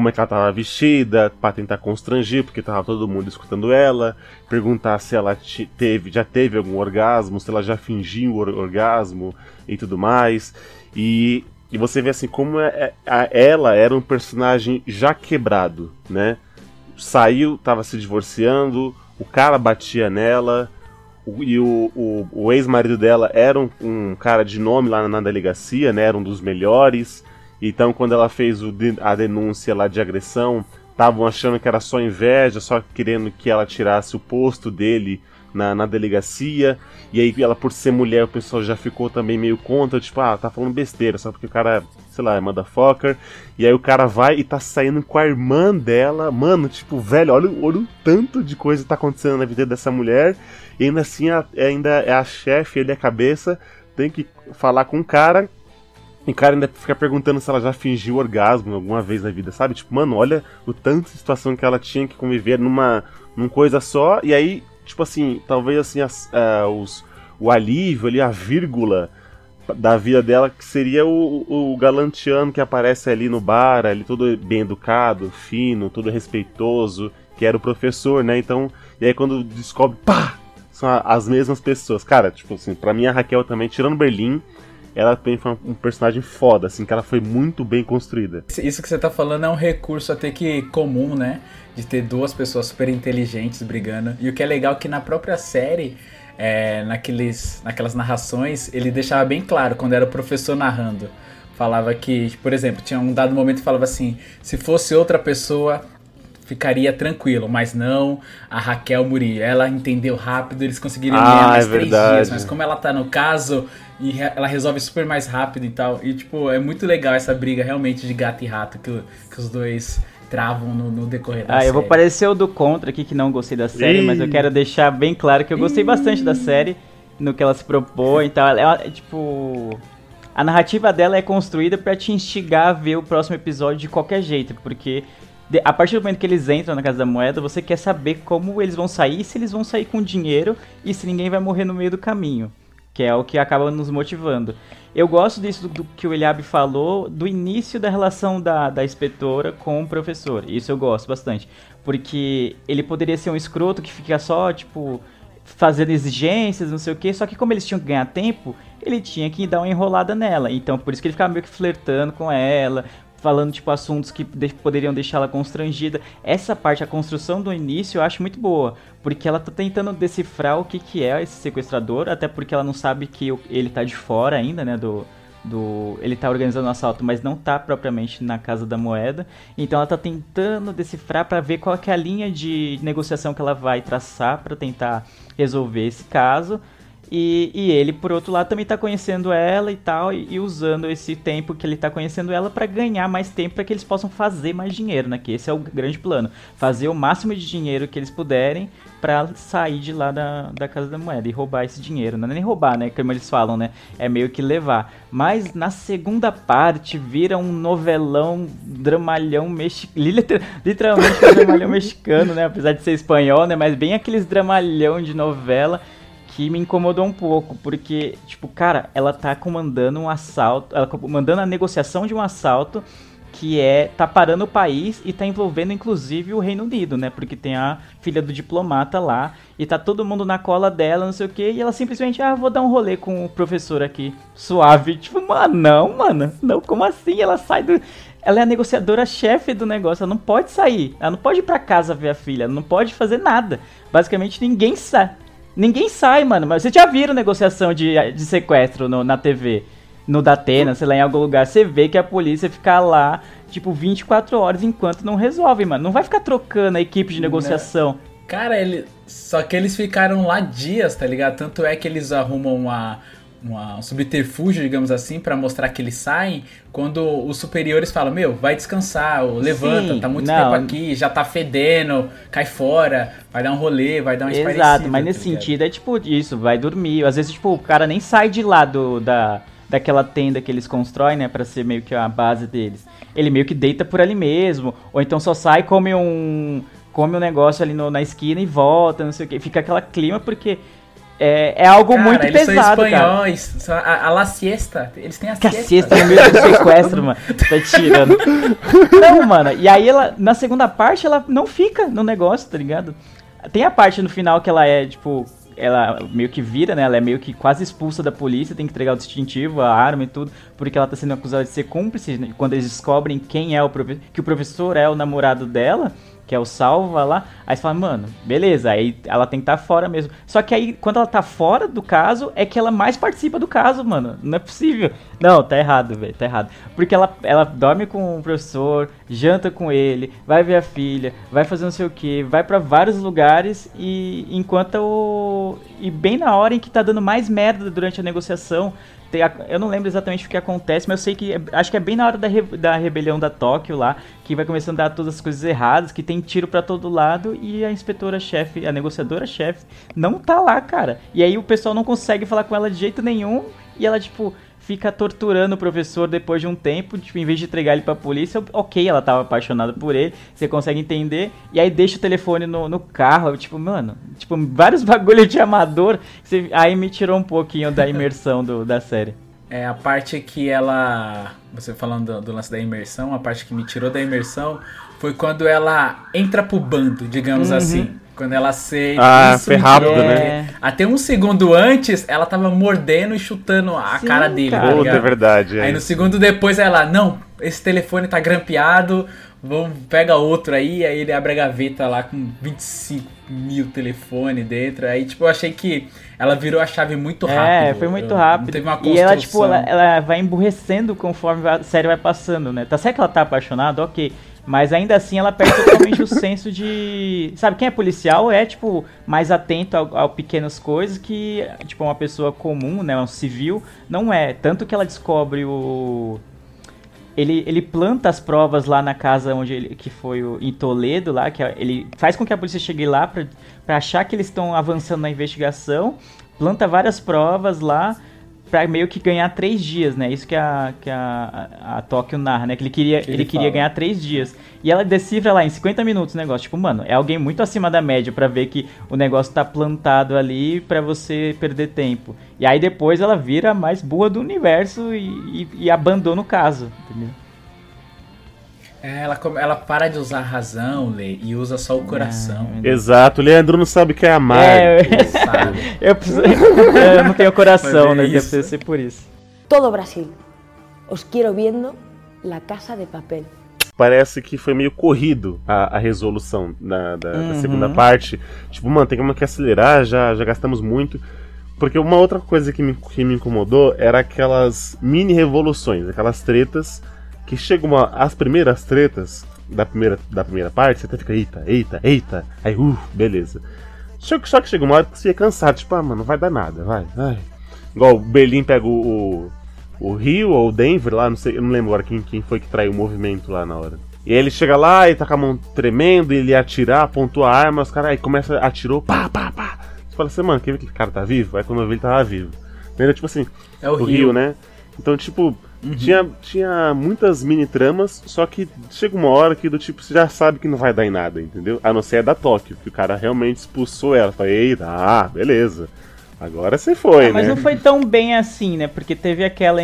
como é que ela tava vestida, pra tentar constranger, porque tava todo mundo escutando ela, perguntar se ela te- teve, já teve algum orgasmo, se ela já fingiu or- orgasmo e tudo mais. E, e você vê assim como é, é- a- ela era um personagem já quebrado, né? Saiu, tava se divorciando, o cara batia nela, e o, o, o ex-marido dela era um, um cara de nome lá na delegacia, né? Era um dos melhores. Então, quando ela fez o a denúncia lá de agressão, estavam achando que era só inveja, só querendo que ela tirasse o posto dele na, na delegacia. E aí, ela, por ser mulher, o pessoal já ficou também meio contra, tipo, ah, tá falando besteira, só porque o cara, sei lá, é motherfucker. E aí o cara vai e tá saindo com a irmã dela. Mano, tipo, velho, olha, olha o tanto de coisa que tá acontecendo na vida dessa mulher. E ainda assim, a- ainda é a chefe, ele é a cabeça, tem que falar com o cara. E o cara ainda fica perguntando se ela já fingiu orgasmo alguma vez na vida, sabe? Tipo, mano, olha o tanto de situação que ela tinha que conviver numa, numa coisa só. E aí, tipo assim, talvez assim, as- ah, os, o alívio ali, a vírgula da vida dela, que seria o, o galanteano que aparece ali no bar, ali todo bem educado, fino, todo respeitoso, que era o professor, né? Então, e aí quando descobre, pá! são as mesmas pessoas. Cara, tipo assim, pra mim a Raquel também, tirando Berlim, ela também foi um personagem foda, assim, que ela foi muito bem construída. Isso que você tá falando é um recurso até que comum, né? De ter duas pessoas super inteligentes brigando. E o que é legal é que na própria série, é, naqueles, naquelas narrações, ele deixava bem claro quando era o professor narrando. Falava que, por exemplo, tinha um dado momento que falava assim: se fosse outra pessoa, ficaria tranquilo, mas não a Raquel Muri. Ela entendeu rápido, eles conseguiriam Ah, ganhar mais é três verdade. dias, mas como ela tá no caso e re- ela resolve super mais rápido e tal. E tipo, é muito legal essa briga realmente de gato e rato que, que os dois travam no, no decorrer da Ah, série. eu vou parecer o do contra aqui que não gostei da série, Ih. mas eu quero deixar bem claro que eu gostei bastante da série, no que ela se propõe e tal. Ela é tipo. A narrativa dela é construída pra te instigar a ver o próximo episódio de qualquer jeito, porque a partir do momento que eles entram na Casa da Moeda, você quer saber como eles vão sair, se eles vão sair com dinheiro e se ninguém vai morrer no meio do caminho, que é o que acaba nos motivando. Eu gosto disso do, do que o Eliabe falou, do início da relação da, da inspetora com o professor. Isso eu gosto bastante. Porque ele poderia ser um escroto que fica só, tipo, fazendo exigências, não sei o que, só que como eles tinham que ganhar tempo, ele tinha que dar uma enrolada nela. Então por isso que ele ficava meio que flertando com ela, falando tipo assuntos que de- poderiam deixá-la constrangida. Essa parte, a construção do início, eu acho muito boa, porque ela tá tentando decifrar o que que é esse sequestrador, até porque ela não sabe que ele tá de fora ainda, né, do do ele tá organizando o assalto, mas não tá propriamente na casa da moeda. Então ela tá tentando decifrar para ver qual é a linha de negociação que ela vai traçar para tentar resolver esse caso. E, e ele, por outro lado, também tá conhecendo ela e tal, e, e usando esse tempo que ele tá conhecendo ela para ganhar mais tempo para que eles possam fazer mais dinheiro, né? Que esse é o grande plano. Fazer o máximo de dinheiro que eles puderem para sair de lá da, da Casa da Moeda e roubar esse dinheiro. Não é nem roubar, né? Como eles falam, né? É meio que levar. Mas na segunda parte vira um novelão, dramalhão mexicano. <laughs> Literalmente um dramalhão mexicano, né? Apesar de ser espanhol, né? Mas bem aqueles dramalhão de novela que me incomodou um pouco, porque, tipo, cara, ela tá comandando um assalto, ela comandando a negociação de um assalto que é tá parando o país e tá envolvendo inclusive o Reino Unido, né? Porque tem a filha do diplomata lá e tá todo mundo na cola dela, não sei o que, e ela simplesmente, ah, vou dar um rolê com o professor aqui, suave. Tipo, mano, não, mano, não, como assim? Ela sai do. Ela é a negociadora-chefe do negócio, ela não pode sair, ela não pode ir pra casa ver a filha, ela não pode fazer nada. Basicamente, ninguém sai. Ninguém sai, mano. Mas vocês já viram negociação de, de sequestro no- na TV? No Datena, sei lá, em algum lugar. Você vê que a polícia fica lá, tipo, 24 horas enquanto não resolve, mano. Não vai ficar trocando a equipe de negociação. Cara, ele. Só que eles ficaram lá dias, tá ligado? Tanto é que eles arrumam uma, uma- um subterfúgio, digamos assim, pra mostrar que eles saem. Quando os superiores falam, meu, vai descansar, ou levanta, Sim, tá muito não. tempo aqui, já tá fedendo, cai fora, vai dar um rolê, vai dar uma Exato, mas tá nesse ligado? sentido é tipo isso, vai dormir. Às vezes, tipo, o cara nem sai de lá do, da, daquela tenda que eles constroem, né, pra ser meio que a base deles. Ele meio que deita por ali mesmo, ou então só sai, come um come um negócio ali no- na esquina e volta, não sei o que. Fica aquela clima porque é, é algo Cara, muito eles pesado, são cara. espanhóis, são a, a la siesta, eles têm a Que a siesta. siesta no meio do sequestro, mano. Tá tirando. Não, mano. E aí ela, na segunda parte, ela não fica no negócio, tá ligado? Tem a parte no final que ela é, tipo, ela meio que vira, né? Ela é meio que quase expulsa da polícia, tem que entregar o distintivo, a arma e tudo, porque ela tá sendo acusada de ser cúmplice. né? Quando eles descobrem quem é o professor, que o professor é o namorado dela, que é o Salva lá, aí você fala, mano, beleza, aí ela tem que estar fora mesmo. Só que aí, quando ela tá fora do caso, é que ela mais participa do caso, mano. Não é possível. Não, tá errado, velho, tá errado. Porque ela, ela dorme com o professor, janta com ele, vai ver a filha, vai fazer não sei o que, vai pra vários lugares e enquanto o. E bem na hora em que tá dando mais merda durante a negociação. eu não lembro exatamente o que acontece, mas eu sei que. é- acho que é bem na hora da, re- da rebelião da Tóquio lá, que vai começando a dar todas as coisas erradas, que tem tiro pra todo lado e a inspetora-chefe, a negociadora-chefe, não tá lá, cara. E aí o pessoal não consegue falar com ela de jeito nenhum e ela, tipo, fica torturando o professor depois de um tempo, tipo, em vez de entregar ele pra polícia, ok, ela tava apaixonada por ele, você consegue entender, e aí deixa o telefone no, no carro, tipo, mano, tipo, vários <laughs> bagulho de amador, você- aí me tirou um pouquinho da imersão do, da série. É a parte que ela. Você falando do, do lance da imersão, a parte que me tirou da imersão foi quando ela entra pro bando, digamos Uhum. assim. Quando ela aceita. Ah, isso foi rápido, né? Até um segundo antes, ela tava mordendo e chutando a Sim, cara dele. cara. tá Puta, é verdade. é Aí no segundo depois ela, não, esse telefone tá grampeado, vamos, pega outro aí, aí ele abre a gaveta lá com 25 mil telefones dentro. Aí, tipo, eu achei que ela virou a chave muito rápido. É, foi muito rápido. Teve uma e ela, tipo, ela, ela vai emburrecendo conforme a série vai passando, né? Tá certo que ela tá apaixonada, ok. Mas ainda assim ela perde totalmente o senso de. Sabe, quem é policial é, tipo, mais atento a, a pequenas coisas que, tipo, uma pessoa comum, né? Um civil, não é. Tanto que ela descobre o. Ele, ele planta as provas lá na casa onde ele, que foi o, em Toledo lá, que é- ele faz com que a polícia chegue lá pra achar que eles estão avançando na investigação, planta várias provas lá pra meio que ganhar três dias, né? Isso que a, que a, a, a Tóquio narra, né? Que ele queria, Que ele ele queria ganhar três dias. E ela decifra lá em 50 minutos o negócio. Tipo, mano, é alguém muito acima da média pra ver que o negócio tá plantado ali pra você perder tempo. E aí depois ela vira a mais boa do universo e, e, e abandona o caso, entendeu? É, ela, ela para de usar a razão, Lê, e usa só o coração. Ah, Exato, o Leandro não sabe o que é amar. É, eu, sabe? <laughs> eu, preciso- eu não tenho coração, é né? Deve isso. ser por isso. Todo Brasil. Os quiero viendo La Casa de Papel. Parece que foi meio corrido a, a resolução da, da- da Uhum. segunda parte. Tipo, mano, tem que acelerar, já, já gastamos muito. Porque uma outra coisa que me, que me incomodou era aquelas mini revoluções, aquelas tretas que chegam uma, as primeiras tretas da primeira, da primeira parte, você até fica, eita, eita, eita, aí, uh, beleza. Só que, só que chega uma hora que você fica cansado, tipo, ah, mano, não vai dar nada, vai, vai. Igual o Berlim pega o, o, o Rio ou o Denver lá, não sei, eu não lembro agora quem, quem foi que traiu o movimento lá na hora. E aí ele chega lá e tá com a mão tremendo, ele ia atirar, apontou a arma, os caras aí começa, atirou, pá, pá, pá. Você fala assim, mano, quer ver que o cara tá vivo? Aí quando eu vi ele tava vivo. Entendeu? Tipo assim, É o o Rio. Rio, né? Então, tipo, tinha, tinha muitas mini tramas, só que chega uma hora que do tipo, você já sabe que não vai dar em nada, entendeu? A não ser a da Tóquio, que o cara realmente expulsou ela. Falei, eita, ah, beleza. Agora você foi, Ah, mas né? não foi tão bem assim, né? Porque teve aquela.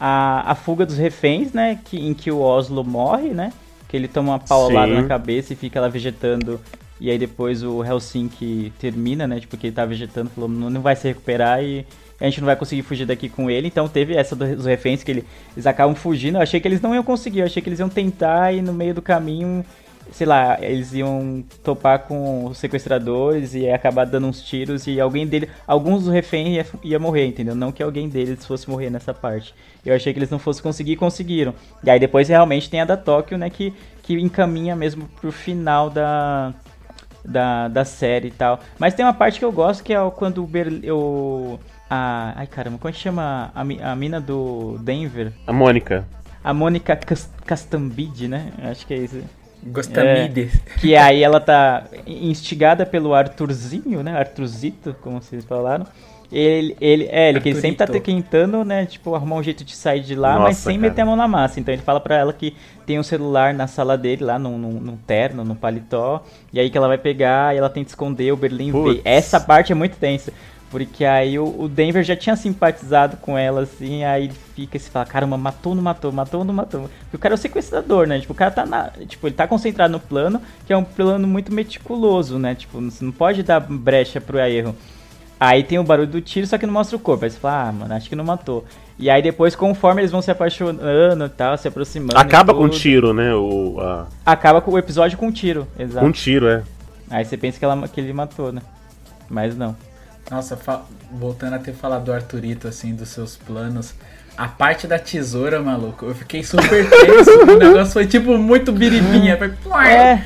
A, a fuga dos reféns, né? Que, em que o Oslo morre, né? Que ele toma uma paulada Sim. na cabeça e fica lá vegetando. E aí depois o Helsinki termina, né? Tipo, que ele tá vegetando, falou, não, não vai se recuperar e a gente não vai conseguir fugir daqui com ele. Então teve essa do- dos reféns que ele- eles acabam fugindo. Eu achei que eles não iam conseguir, eu achei que eles iam tentar e no meio do caminho, sei lá, eles iam topar com os sequestradores e acabar dando uns tiros e alguém dele, alguns dos reféns ia, ia morrer, entendeu? Não que alguém deles fosse morrer nessa parte. Eu achei que eles não fossem conseguir conseguiram. E aí depois realmente tem a da Tóquio, né, que, que encaminha mesmo pro final da, da, da série e tal. Mas tem uma parte que eu gosto que é quando o o a, ai caramba, como é que chama a, a mina do Denver? A Mônica. A Mônica Cas- Castambide, né? Acho que é isso. Gostamides. Que aí ela tá instigada pelo Arthurzinho, né? Arthurzito, como vocês falaram. Ele, ele, é, ele que ele sempre tá tentando, né, tipo, arrumar um jeito de sair de lá, mas Nossa, sem cara. meter a mão na massa. Então ele fala pra ela que tem um celular na sala dele, lá num, num, num terno, num paletó, e aí que ela vai pegar e ela tenta esconder, o Berlim Putz. vê. Essa parte é muito tensa. Porque aí o, o Denver já tinha simpatizado com ela, assim, aí ele fica e se fala, caramba, matou ou não matou, matou ou não matou. Porque o cara é o sequestrador, né? Tipo, o cara tá na. Tipo, ele tá concentrado no plano, que é um plano muito meticuloso, né? Tipo, você não pode dar brecha pro erro. Aí tem o barulho do tiro, só que não mostra o corpo. Aí você fala, ah, mano, acho que não matou. E aí depois, conforme eles vão se apaixonando e tal, se aproximando. Acaba com tudo, tiro, né? O, a- Acaba com o episódio com um tiro, exato. com tiro, é. Aí você pensa que, ela, que ele matou, né? Mas não. Nossa, voltando a ter falado do Arthurito, assim, dos seus planos. A parte da tesoura, maluco, eu fiquei super <laughs> tenso. o negócio foi tipo muito biribinha. Foi... É.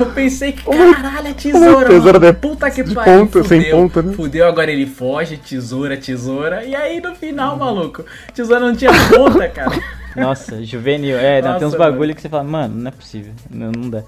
Eu pensei que, caralho, é tesoura, tesoura mano. de- Puta que de pariu. ponta, sem ponta, né? Fudeu, agora ele foge, tesoura, tesoura. E aí no final, maluco, tesoura não tinha ponta, cara. Nossa, juvenil. É, não, tem uns Nossa, bagulho mano. que você fala, mano, não é possível. Não, não dá.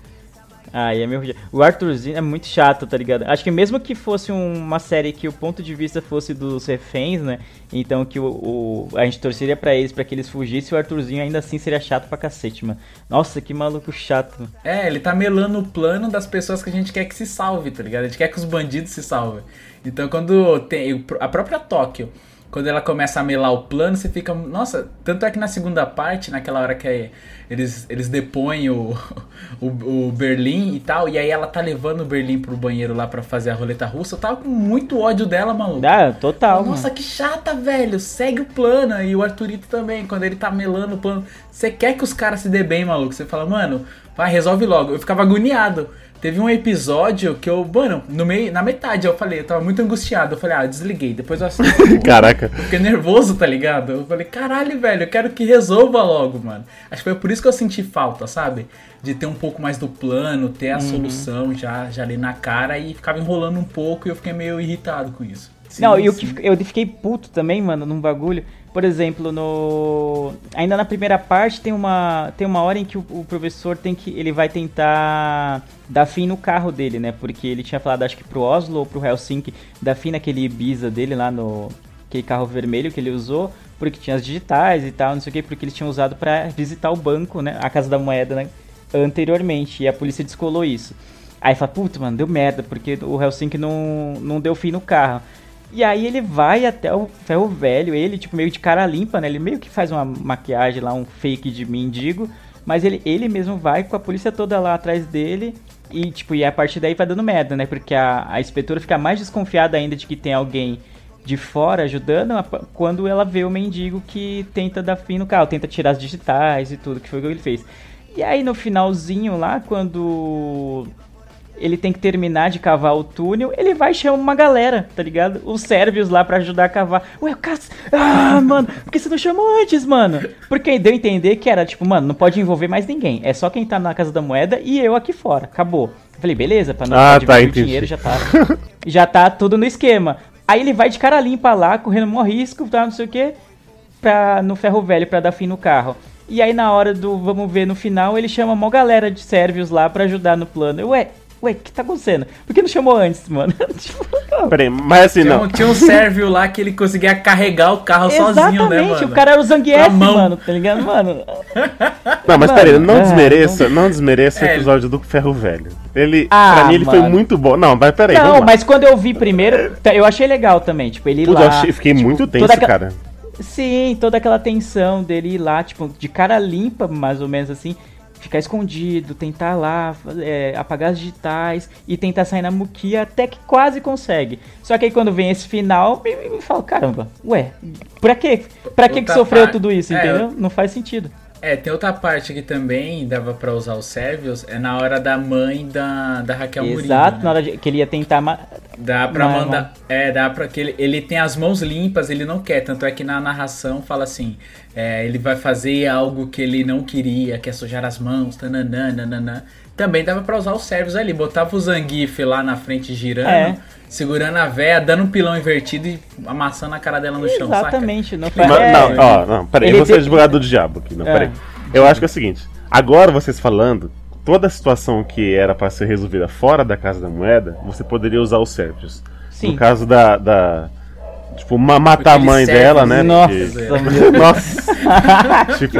Aí é meio. O Arthurzinho é muito chato, tá ligado? Acho que mesmo que fosse um- uma série que o ponto de vista fosse dos reféns, né? Então que o, o- a gente torceria pra eles, pra que eles fugissem, o Arthurzinho ainda assim seria chato pra cacete, mano. Nossa, que maluco chato. É, ele tá melando o plano das pessoas que a gente quer que se salve, tá ligado? A gente quer que os bandidos se salvem. Então quando tem a própria Tóquio, quando ela começa a melar o plano, você fica. Nossa, tanto é que na segunda parte, naquela hora que eles, eles depõem o, <laughs> o, o Berlim e tal, e aí ela tá levando o Berlim pro banheiro lá pra fazer a roleta russa, eu tava com muito ódio dela, maluco. Ah, total. Nossa, mano. que chata, velho. Segue o plano. E o Arthurito também, quando ele tá melando o plano. Você quer que os caras se dê bem, maluco. Você fala, mano, vai, resolve logo. Eu ficava agoniado. Teve um episódio que eu, mano, no meio, na metade eu falei, eu tava muito angustiado. Eu falei, ah, desliguei. Depois eu assisti. <laughs> Caraca. Eu Fiquei nervoso, tá ligado? Eu falei, caralho, velho, eu quero que resolva logo, mano. Acho que foi por isso que eu senti falta, sabe? De ter um pouco mais do plano, ter a solução já, já ali na cara e ficava enrolando um pouco e eu fiquei meio irritado com isso. Não, Sim, e o sim. que eu fiquei puto também, mano, num bagulho. Por exemplo, no. Ainda na primeira parte tem uma. Tem uma hora em que o, o professor tem que. Ele vai tentar dar fim no carro dele, né? Porque ele tinha falado, acho que pro Oslo ou pro Helsinki, dar fim naquele Ibiza dele lá no. Aquele carro vermelho que ele usou, porque tinha as digitais e tal, não sei o que, porque eles tinham usado pra visitar o banco, né? A Casa da Moeda, né? Anteriormente. E a polícia descolou isso. Aí fala, puta, mano, deu merda, porque o Helsinki não, não deu fim no carro. E aí ele vai até o ferro velho, ele, tipo, meio de cara limpa, né? Ele meio que faz uma maquiagem lá, um fake de mendigo. Mas ele, ele mesmo vai com a polícia toda lá atrás dele. E, tipo, e a partir daí vai dando merda, né? Porque a, a inspetora fica mais desconfiada ainda de que tem alguém de fora ajudando quando ela vê o mendigo que tenta dar fim no carro, tenta tirar as digitais e tudo, que foi o que ele fez. E aí no finalzinho lá, quando ele tem que terminar de cavar o túnel, ele vai e chama uma galera, tá ligado? Os sérvios lá pra ajudar a cavar. Ué, o cara... Ah, mano, por que você não chamou antes, mano? Porque deu a entender que era tipo, mano, não pode envolver mais ninguém. É só quem tá na Casa da Moeda e eu aqui fora. Acabou. Eu falei, beleza, pra não Ah, tá, o dinheiro já tá, <laughs> já tá tudo no esquema. Aí ele vai de cara limpa lá, correndo maior risco, tá, não sei o que, pra, no ferro velho pra dar fim no carro. E aí na hora do vamos ver no final, ele chama uma galera de sérvios lá pra ajudar no plano. Ué, ué, o que tá acontecendo? Por que não chamou antes, mano? <laughs> Tipo, Peraí, mas assim, Tinha não. um, tinha um sérvio lá que ele conseguia carregar o carro sozinho, né, Exatamente, mano? o cara era o Zangief, mano, tá ligado, mano? <laughs> Não, mas Mano, peraí, não ah, desmereça, não desmereça o É. episódio do Ferro Velho. Ele, Ah, pra mim, ele foi muito bom. Não, mas peraí, não, mas quando eu vi primeiro, tá, eu achei legal também, tipo, ele Puta, lá... eu achei- fiquei tipo, muito tenso, aquela- cara. Sim, toda aquela tensão dele ir lá, tipo, de cara limpa, mais ou menos assim, ficar escondido, tentar lá é, apagar as digitais e tentar sair na muquia até que quase consegue. Só que aí quando vem esse final, me, me, me fala, caramba, ué, pra quê? Pra que que sofreu tudo isso, é, entendeu? Não faz sentido. É, tem outra parte que também dava pra usar os sérvios, é na hora da mãe da, da Raquel Mourinho. Exato, né? na hora de, que ele ia tentar... ma- Dá pra Não, mandar. É, dá pra que ele, ele tem as mãos limpas, ele não quer. Tanto é que na narração fala assim: é, ele vai fazer algo que ele não queria, que é sujar as mãos, tananã, nananã. Também dava pra usar os servos ali. Botava o Zangief lá na frente girando, É. segurando a véia, dando um pilão invertido e amassando a cara dela no chão, saca? Exatamente, não é, não, ó, não, peraí, Ele eu vou ser advogado do diabo aqui, não, É. peraí. Eu acho que é o seguinte, agora vocês falando, toda a situação que era pra ser resolvida fora da Casa da Moeda, você poderia usar os sérvios. Sim. No caso da... da tipo, ma- matar a Aqueles mãe dela, né? Nossa, porque- Nossa! <laughs> tipo.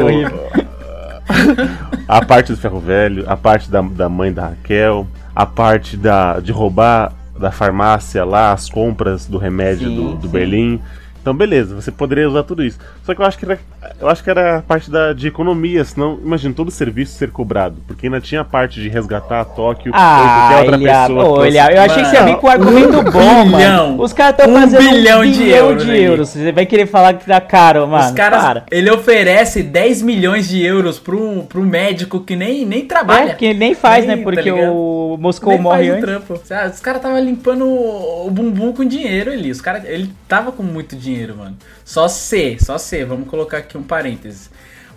A parte do ferro velho, a parte da, da mãe da Raquel, a parte da, de roubar da farmácia lá as compras do remédio Sim, do, do. Berlim. Então, beleza, você poderia usar tudo isso. Só que eu acho que era, eu acho que era a parte da, de economia, senão, imagina todo o serviço ser cobrado. Porque ainda tinha a parte de resgatar a Tóquio ou Ah, qualquer outra Eliab, pessoa. eu achei que você ia vir com um argumento um bom, bilhão. mano. Os caras estão Um fazendo bilhão um de bilhão euros, de né? euros. Você vai querer falar que tá caro, mano. Os caras, para. ele oferece 10 milhões de euros pro, pro médico que nem, nem trabalha. É, que ele nem faz, Nem, né? tá Porque ligado? o Moscou Nem morre faz o antes. trampo. Os caras estavam limpando o o bumbum com dinheiro ali. Os cara, ele tava com muito dinheiro, mano. Só se, só se, vamos colocar aqui um parênteses.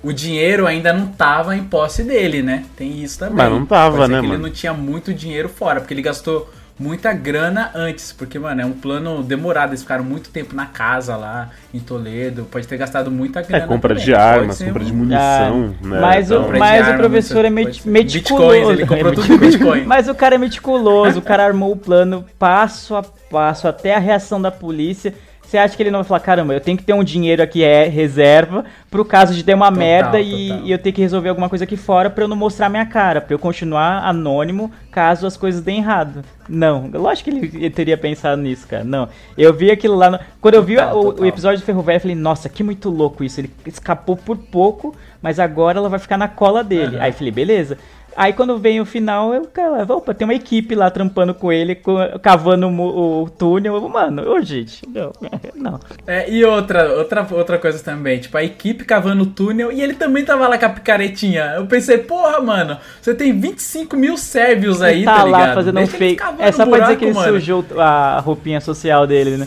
O dinheiro ainda não tava em posse dele, né? Tem isso também. Mas não tava, Pode ser né, que mano? Ele não tinha muito dinheiro fora, porque ele gastou muita grana antes. Porque, mano, é um plano demorado. Eles ficaram muito tempo na casa lá, em Toledo. Pode ter gastado muita É, grana. compra também. de armas, compra um- de munição, né? Mas, Então- o, mas o professor é meticuloso. Bitcoins, ele comprou É tudo em Bitcoin. Mas o cara é meticuloso, o cara armou o plano passo a passo, até a reação da polícia. Você acha que ele não vai falar, caramba, eu tenho que ter um dinheiro aqui, é reserva, pro caso de ter uma Total, merda e, total. e eu ter que resolver alguma coisa aqui fora pra eu não mostrar minha cara, pra eu continuar anônimo, caso as coisas deem errado. Não, lógico que ele, teria pensado nisso, cara. Não. Eu vi aquilo lá. No... Quando eu vi Total, o, o episódio do Ferro Velho, eu falei, nossa, que muito louco isso. Ele escapou por pouco, mas agora ela vai ficar na cola dele. Aham. Aí eu falei, beleza. Aí quando vem o final, eu, cara, opa, tem uma equipe lá trampando com ele, cavando o, o túnel. Eu, Mano, ô gente, não, <laughs> não. É, e outra, outra, outra coisa também, tipo, a equipe cavando o túnel e ele também tava lá com a picaretinha. Eu pensei, porra, mano, você tem 25 mil sérvios aí, tá, tá lá ligado? fazendo um Deixa fake. É só pra dizer que ele mano. sujou a roupinha social dele, né?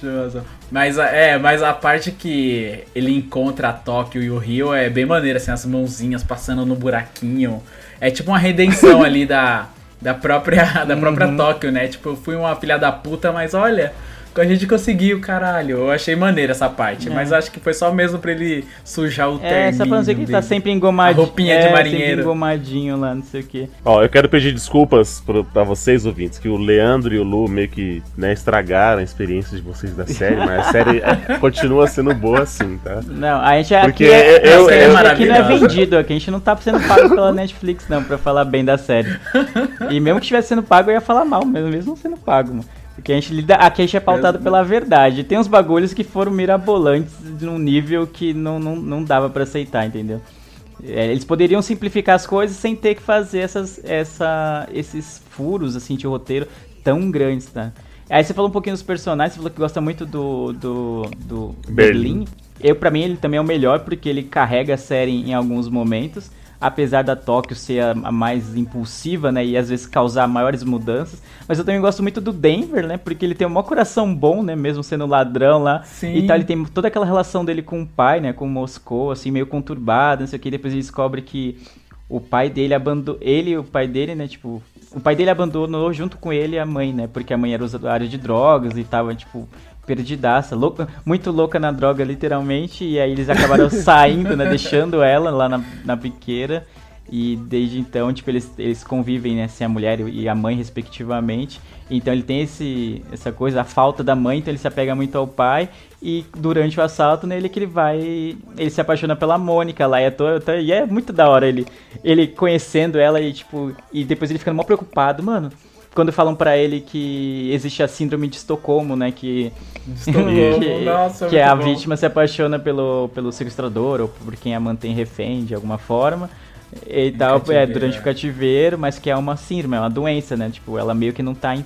Sujosa. Mas, é, mas a parte que ele encontra a Tóquio e o Rio é bem maneira, assim, as mãozinhas passando no buraquinho. É tipo uma redenção <laughs> ali da, da própria, da própria Uhum. Tóquio, né? Tipo, eu fui uma filha da puta, mas olha, a gente conseguiu, caralho. Eu achei maneira essa parte, É. mas acho que foi só mesmo pra ele sujar o É, só pra não dizer que ele tá sempre engomadinho. A roupinha de é, marinheiro. Sempre engomadinho lá, não sei o que. Ó, eu quero pedir desculpas pro, pra vocês, ouvintes, que o Leandro e o Lu meio que né, estragaram a experiência de vocês da série, mas a série <laughs> é, continua sendo boa assim, tá? Não, a gente Porque aqui, é, eu- a série eu- aqui não é vendido, aqui a gente não tá sendo pago pela Netflix, não, pra falar bem da série. <laughs> E mesmo que estivesse sendo pago, eu ia falar mal, mesmo, mesmo não sendo pago, mano. Porque a gente lida, aqui a gente é pautado Mesmo. pela verdade. Tem uns bagulhos que foram mirabolantes num nível que não, não, não dava pra aceitar, entendeu? É, eles poderiam simplificar as coisas sem ter que fazer essas, essa, esses furos assim de roteiro tão grandes, tá? Aí você falou um pouquinho dos personagens, você falou que gosta muito do, do, do Berlim. Berlim. Eu, pra mim, ele também é o melhor porque ele carrega a série em alguns momentos. Apesar da Tóquio ser a, a mais impulsiva, né? E às vezes causar maiores mudanças. Mas eu também gosto muito do Denver, né? Porque ele tem um maior coração bom, né? Mesmo sendo ladrão lá. Sim. E tal, ele tem toda aquela relação dele com o pai, né? Com Moscou, assim, meio conturbada, não sei o que. Depois ele descobre que o pai dele abandonou. Ele e o pai dele, né? Tipo, o pai dele abandonou junto com ele a mãe, né? Porque a mãe era usuária de drogas e tava, tipo, perdidaça, louca, muito louca na droga, literalmente. E aí eles acabaram <laughs> saindo, né? Deixando ela lá na, na biqueira. E desde então, tipo, eles, eles convivem, né? Sem a mulher e a mãe, respectivamente. Então ele tem esse, essa coisa, a falta da mãe, então ele se apega muito ao pai. E durante o assalto, nele que ele vai. Ele se apaixona pela Mônica lá. E é, to- e é muito da hora ele, ele conhecendo ela e, tipo. E depois ele ficando mal preocupado, mano. Quando falam pra ele que existe a síndrome de Estocolmo, né? Que, Estocolmo, <laughs> que, nossa, que é a bom. vítima se apaixona pelo, pelo sequestrador ou por quem a mantém refém de alguma forma. E tal, é, durante é. o cativeiro, mas que é uma síndrome, é uma doença, né? Tipo, ela meio que não tá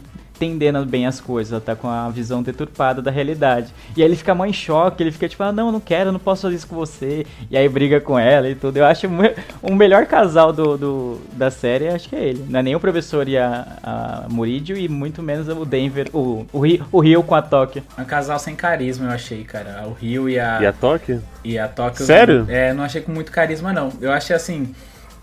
entendendo bem as coisas, ela tá com a visão deturpada da realidade. E aí ele fica mó em choque, ele fica tipo, ah, não, eu não quero, eu não posso fazer isso com você. E aí briga com ela e tudo. Eu acho o melhor casal do, do- da série, acho que é ele. Não é nem o professor e a, a Muridio, e muito menos o Denver, o, o, Rio, o Rio com a Tóquio. Um casal sem carisma, eu achei, cara. O Rio e a, E a Tóquio? e a Tóquio. Sério? É, não achei com muito carisma, não. Eu achei assim.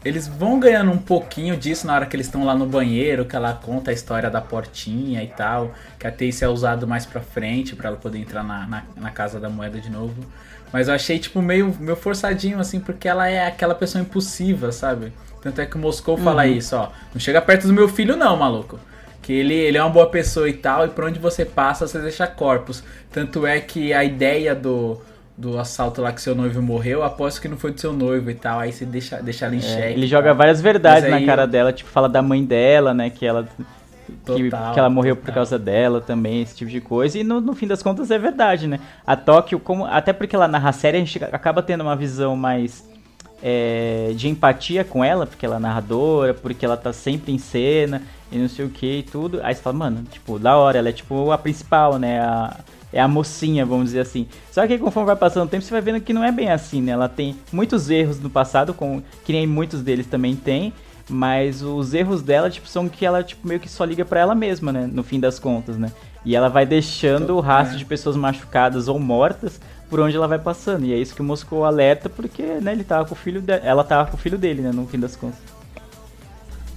Eles vão ganhando um pouquinho disso na hora que eles estão lá no banheiro, que ela conta a história da portinha e tal. Que a Tace é usado mais pra frente pra ela poder entrar na, na, na casa da moeda de novo. Mas eu achei, tipo, meio, meio forçadinho, assim, porque ela é aquela pessoa impulsiva, sabe? Tanto é que o Moscou fala isso, ó. Não chega perto do meu filho, não, maluco. Que ele, ele é uma boa pessoa e tal, e por onde você passa, você deixa corpos. Tanto é que a ideia do, do assalto lá que seu noivo morreu, aposto que não foi do seu noivo e tal. Aí você deixa, deixa ela em É, xeque. ele joga várias verdades aí- na cara dela, tipo, fala da mãe dela, né? Que ela. Que, Total, que ela morreu por total. causa dela também, esse tipo de coisa. E no, no fim das contas é verdade, né? A Tóquio, como, até porque ela narra a série, a gente acaba tendo uma visão mais é, de empatia com ela, porque ela é narradora, porque ela tá sempre em cena e não sei o que e tudo. Aí você fala, mano, tipo, da hora, ela é tipo a principal, né? A, é a mocinha, vamos dizer assim. Só que conforme vai passando o tempo, você vai vendo que não é bem assim, né? Ela tem muitos erros no passado, com, que nem muitos deles também tem. Mas os erros dela, tipo, são que ela, tipo, meio que só liga pra ela mesma, né? No fim das contas, né? E ela vai deixando o rastro de pessoas machucadas ou mortas por onde ela vai passando. E é isso que o Moscou alerta, porque, né, ele tava com o filho de... ela tava com o filho dele, né, no fim das contas.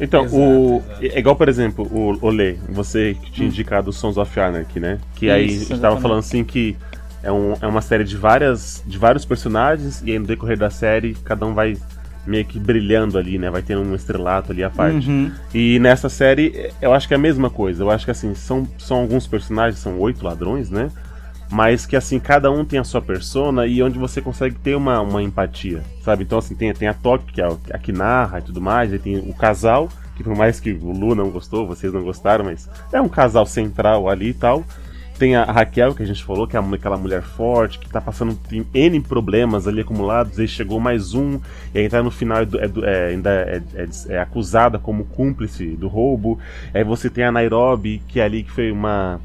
Então, Exato, o. exato. É igual, por exemplo, o Olê, você que tinha indicado o Sons of Anarchy, né? Que aí Isso, a gente tava falando assim que é, um, é uma série de várias. de vários personagens, e aí no decorrer da série, cada um vai meio que brilhando ali, né? Vai tendo um estrelato ali à parte. Uhum. E nessa série, eu acho que é a mesma coisa. Eu acho que assim, são, são alguns personagens, são oito ladrões, né? Mas que assim, cada um tem a sua persona e onde você consegue ter uma, uma empatia, sabe? Então assim, tem, tem a Tóquio, que é a, que narra e tudo mais, e tem o casal, que por mais que o Lu não gostou, vocês não gostaram, mas é um casal central ali e tal. Tem a Raquel, que a gente falou, que é aquela mulher forte, que tá passando tem N problemas ali acumulados, aí chegou mais um, e aí tá no final é, é é, ainda é, é- é acusada como cúmplice do roubo. Aí você tem a Nairobi, que é ali que foi uma.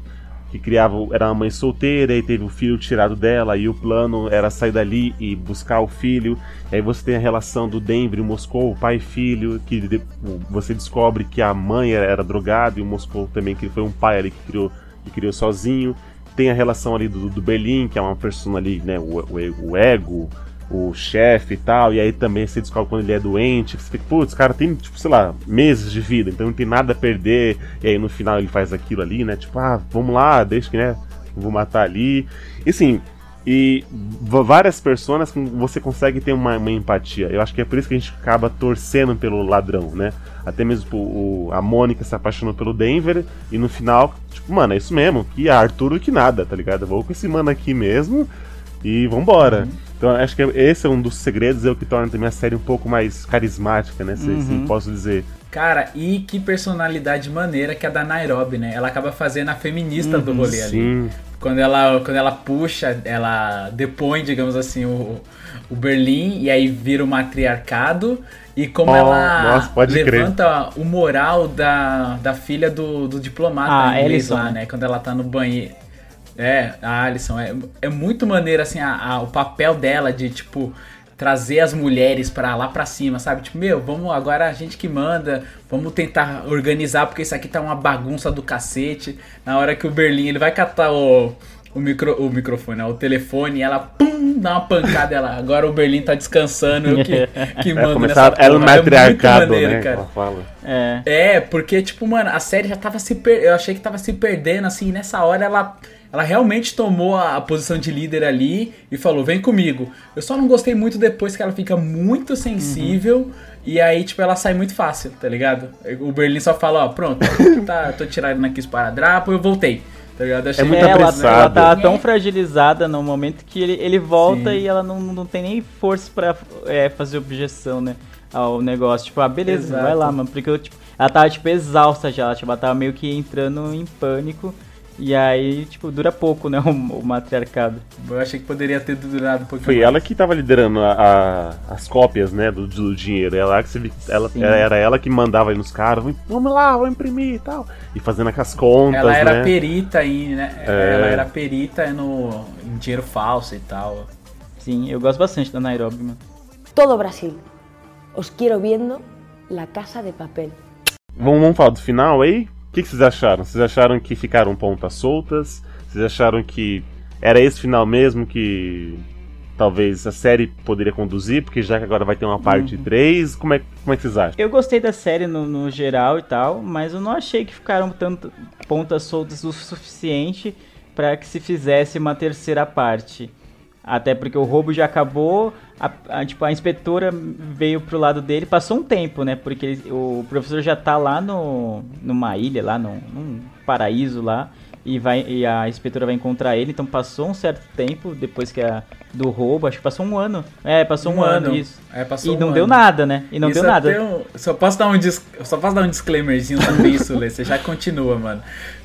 Que criava. era uma mãe solteira e teve o filho tirado dela, e o plano era sair dali e buscar o filho. Aí você tem a relação do Denver e Moscou, pai e filho, que de- você descobre que a mãe era, era drogada e o Moscou também, que foi um pai ali que criou, que criou sozinho. Tem a relação ali do, do Berlim, que é uma pessoa ali, né, o, o, o ego, o chefe e tal, e aí também você descobre quando ele é doente, você fica, putz, cara tem, tipo, sei lá, meses de vida, então não tem nada a perder, e aí no final ele faz aquilo ali, né, tipo, ah, vamos lá, deixa que, né, vou matar ali, e assim, e várias personas você consegue ter uma, uma empatia. Eu acho que é por isso que a gente acaba torcendo pelo ladrão, né? Até mesmo tipo, o, a Mônica se apaixonou pelo Denver e no final, tipo, mano, é isso mesmo, que Arthur que nada, tá ligado? Eu vou com esse mano aqui mesmo e vambora. Então acho que esse é um dos segredos, é o que torna também a série um pouco mais carismática, né? Se, se Uhum. posso dizer. Cara, e que personalidade maneira que é a da Nairobi, né? Ela acaba fazendo a feminista do rolê ali. Sim. Quando ela, quando ela puxa, ela depõe, digamos assim, o, o Berlim e aí vira o matriarcado. E como Oh, ela nossa, pode crer. levanta o moral da, da filha do, do diplomata Ah, inglês Alison, lá, né? né? Quando ela tá no banheiro. É, a Alison. É, é muito maneiro, assim, a- a- o papel dela de, tipo, trazer as mulheres pra lá pra cima, sabe? Tipo, meu, vamos agora a gente que manda, vamos tentar organizar, porque isso aqui tá uma bagunça do cacete. Na hora que o Berlim, ele vai catar o, o, micro, o microfone, ó, o telefone, e ela, pum, dá uma pancada, ela, agora o Berlim tá descansando, eu que, <laughs> que É mando começar nessa ela. É matriarcado, maneiro, né? cara. É. É, porque, tipo, mano, a série já tava se per... Eu achei que tava se perdendo, assim, e nessa hora ela. Ela realmente tomou a a posição de líder ali e falou, vem comigo. Eu só não gostei muito depois que ela fica muito sensível e aí, tipo, ela sai muito fácil, tá ligado? O Berlim só fala, ó, pronto, tá, tô tirando aqui esparadrapo, eu voltei. Tá ligado? Achei muito É, ela, apressado. ela tá tão fragilizada no momento que ele, ele volta Sim. e ela não, não tem nem força pra é, fazer objeção, né? Ao negócio. Tipo, ah, beleza, Exato. vai lá, mano. Porque eu, tipo, ela tava, tipo, exausta já. Tipo, ela tava meio que entrando em pânico. E aí, tipo, dura pouco, né? <laughs> O, o matriarcado. Eu achei que poderia ter durado um pouquinho Foi mais. ela que tava liderando a- a- as cópias, né, do, do dinheiro. Ela que você ela, Sim. era ela que mandava aí nos caras, vamos lá, vou imprimir e tal. E fazendo com as contas, Ela era né? perita aí, né? É. Ela era perita no, em dinheiro falso e tal. Sim, eu gosto bastante da Nairobi, mano. Todo Brasil. Os quiero viendo La Casa de Papel. Vamos, vamos falar do final aí? O que, que vocês acharam? Vocês acharam que ficaram pontas soltas? Vocês acharam que era esse final mesmo que talvez a série poderia conduzir? Porque já que agora vai ter uma parte 3, como é, como é que vocês acham? Eu gostei da série no, no geral e tal, mas eu não achei que ficaram tanto pontas soltas o suficiente pra que se fizesse uma terceira parte. Até porque o roubo já acabou, a, a- tipo, a inspetora veio pro lado dele, passou um tempo, né? Porque ele- o professor já tá lá no, numa ilha, lá num, num paraíso lá, e, vai, e a inspetora vai encontrar ele, então passou um certo tempo depois que a, do roubo, acho que passou um ano. É, passou um, ano, isso. É, E um não ano. deu nada, né? E não Isso deu nada. até um- só, posso dar um dis- só posso dar um disclaimerzinho sobre isso, Lê. Você já continua, mano.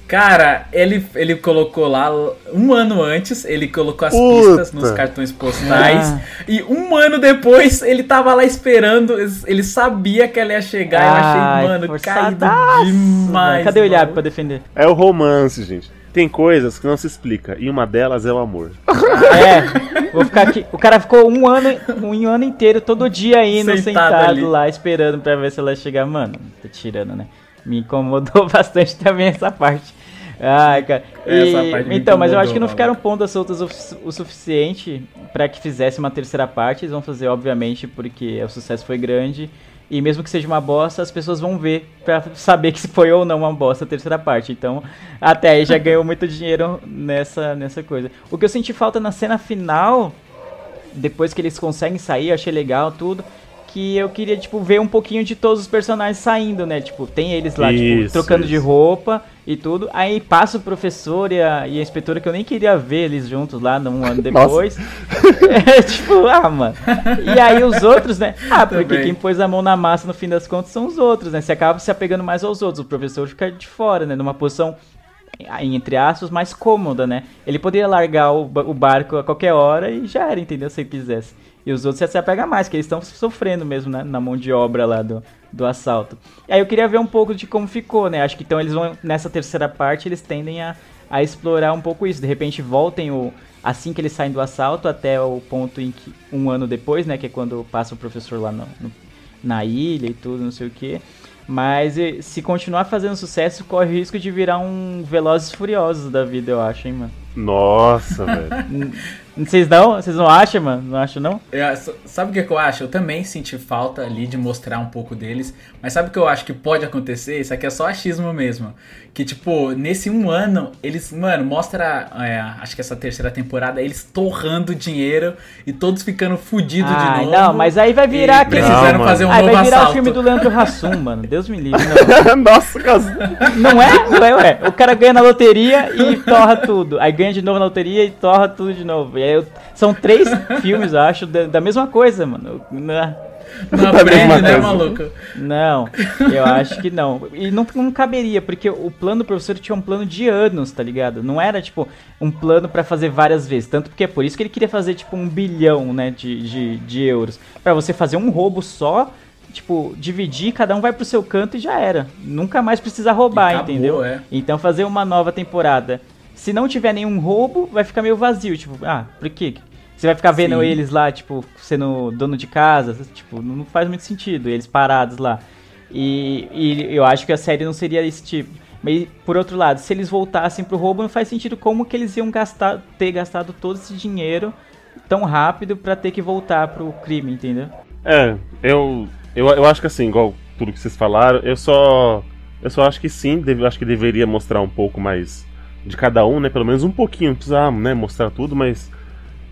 Cara, ele, ele colocou lá, um ano antes, ele colocou as Puta. pistas nos cartões postais. Ah. E um ano depois, ele tava lá esperando, ele sabia que ela ia chegar. eu Ai, achei, mano, caído forçadaço, demais. velho. Cadê o Ilhab mano. pra defender? É o romance, gente. Tem coisas que não se explica, e uma delas é o amor. É, vou ficar aqui. O cara ficou um ano, um ano inteiro, todo dia indo, Sentado sentado, lá, esperando pra ver se ela ia chegar. Mano, tô tirando, né? Me incomodou <laughs> bastante também essa parte. Ai, cara. E- então, mas eu acho que não ficaram pontas soltas o, o suficiente pra que fizesse uma terceira parte. Eles vão fazer, obviamente, porque o sucesso foi grande. E mesmo que seja uma bosta, as pessoas vão ver pra saber que se foi ou não uma bosta a terceira parte. Então, até aí já ganhou muito dinheiro nessa, nessa coisa. O que eu senti falta na cena final, depois que eles conseguem sair, achei legal tudo. Que eu queria, tipo, ver um pouquinho de todos os personagens saindo, né? Tipo, tem eles lá, tipo, Isso, trocando de isso. roupa. e tudo. Aí passa o professor e a, e a inspetora que eu nem queria ver eles juntos lá num ano depois. <laughs> é, tipo, ah, mano. E aí os outros, né? Ah, porque Também. quem pôs a mão na massa no fim das contas são os outros, né? Você acaba se apegando mais aos outros. O professor fica de fora, né? Numa posição, entre aspas, mais cômoda, né? Ele poderia largar o barco a qualquer hora e já era, entendeu? Se ele quisesse. E os outros você se apega mais, que eles estão sofrendo mesmo né? na mão de obra lá do, do assalto. E aí eu queria ver um pouco de como ficou, né? Acho que então eles vão, nessa terceira parte, eles tendem a, a explorar um pouco isso. De repente voltem o. Assim que eles saem do assalto até o ponto em que. Um ano depois, né? Que é quando passa o professor lá no- no- na ilha e tudo, não sei o que. Mas eh, se continuar fazendo sucesso, corre o risco de virar um Velozes e Furiosos da vida, eu acho, hein, mano. Nossa, velho. <laughs> Vocês não? Vocês não acham, mano? Não acham, não? Eu- sabe o que, que eu acho? Eu também senti falta ali de mostrar um pouco deles. Mas sabe o que eu acho que pode acontecer? Isso aqui é só achismo mesmo. Que, tipo, nesse um ano, eles, mano, mostra. é, acho que essa terceira temporada, eles torrando dinheiro e todos ficando fudidos de Ai, novo. não, mas aí vai virar e aquele- Precisaram Não, fazer um Aí novo vai virar assalto. o filme do Leandro Hassum, mano. Deus me livre. Não, <laughs> Nossa, caso. não é? Não é, ué. O cara ganha na loteria e torra tudo. Aí ganha de novo na loteria e torra tudo de novo. Eu- são três <laughs> filmes, eu acho, da, da mesma coisa, mano. Não, Não aprende, né, maluco? não, <laughs> eu acho que não. E não, não caberia, porque o plano do professor tinha um plano de anos, tá ligado? Não era, tipo, um plano pra fazer várias vezes. Tanto porque é por isso que ele queria fazer, tipo, um bilhão, né, de, de, de euros. Pra você fazer um roubo só, tipo, dividir, cada um vai pro seu canto e já era. Nunca mais precisa roubar, acabou, entendeu? é. Então fazer uma nova temporada. Se não tiver nenhum roubo, vai ficar meio vazio. Tipo, ah, por quê? Você vai ficar vendo Sim. eles lá, tipo, sendo dono de casa, tipo, não faz muito sentido, eles parados lá. E, e eu acho que a série não seria esse tipo. Mas, por outro lado, se eles voltassem pro roubo, não faz sentido como que eles iam gastar, ter gastado todo esse dinheiro tão rápido pra ter que voltar pro crime, entendeu? É, eu, eu, eu acho que assim, igual tudo que vocês falaram, eu só. Eu só acho que sim, deve, acho que deveria mostrar um pouco mais de cada um, né? Pelo menos um pouquinho, não precisa né, mostrar tudo, mas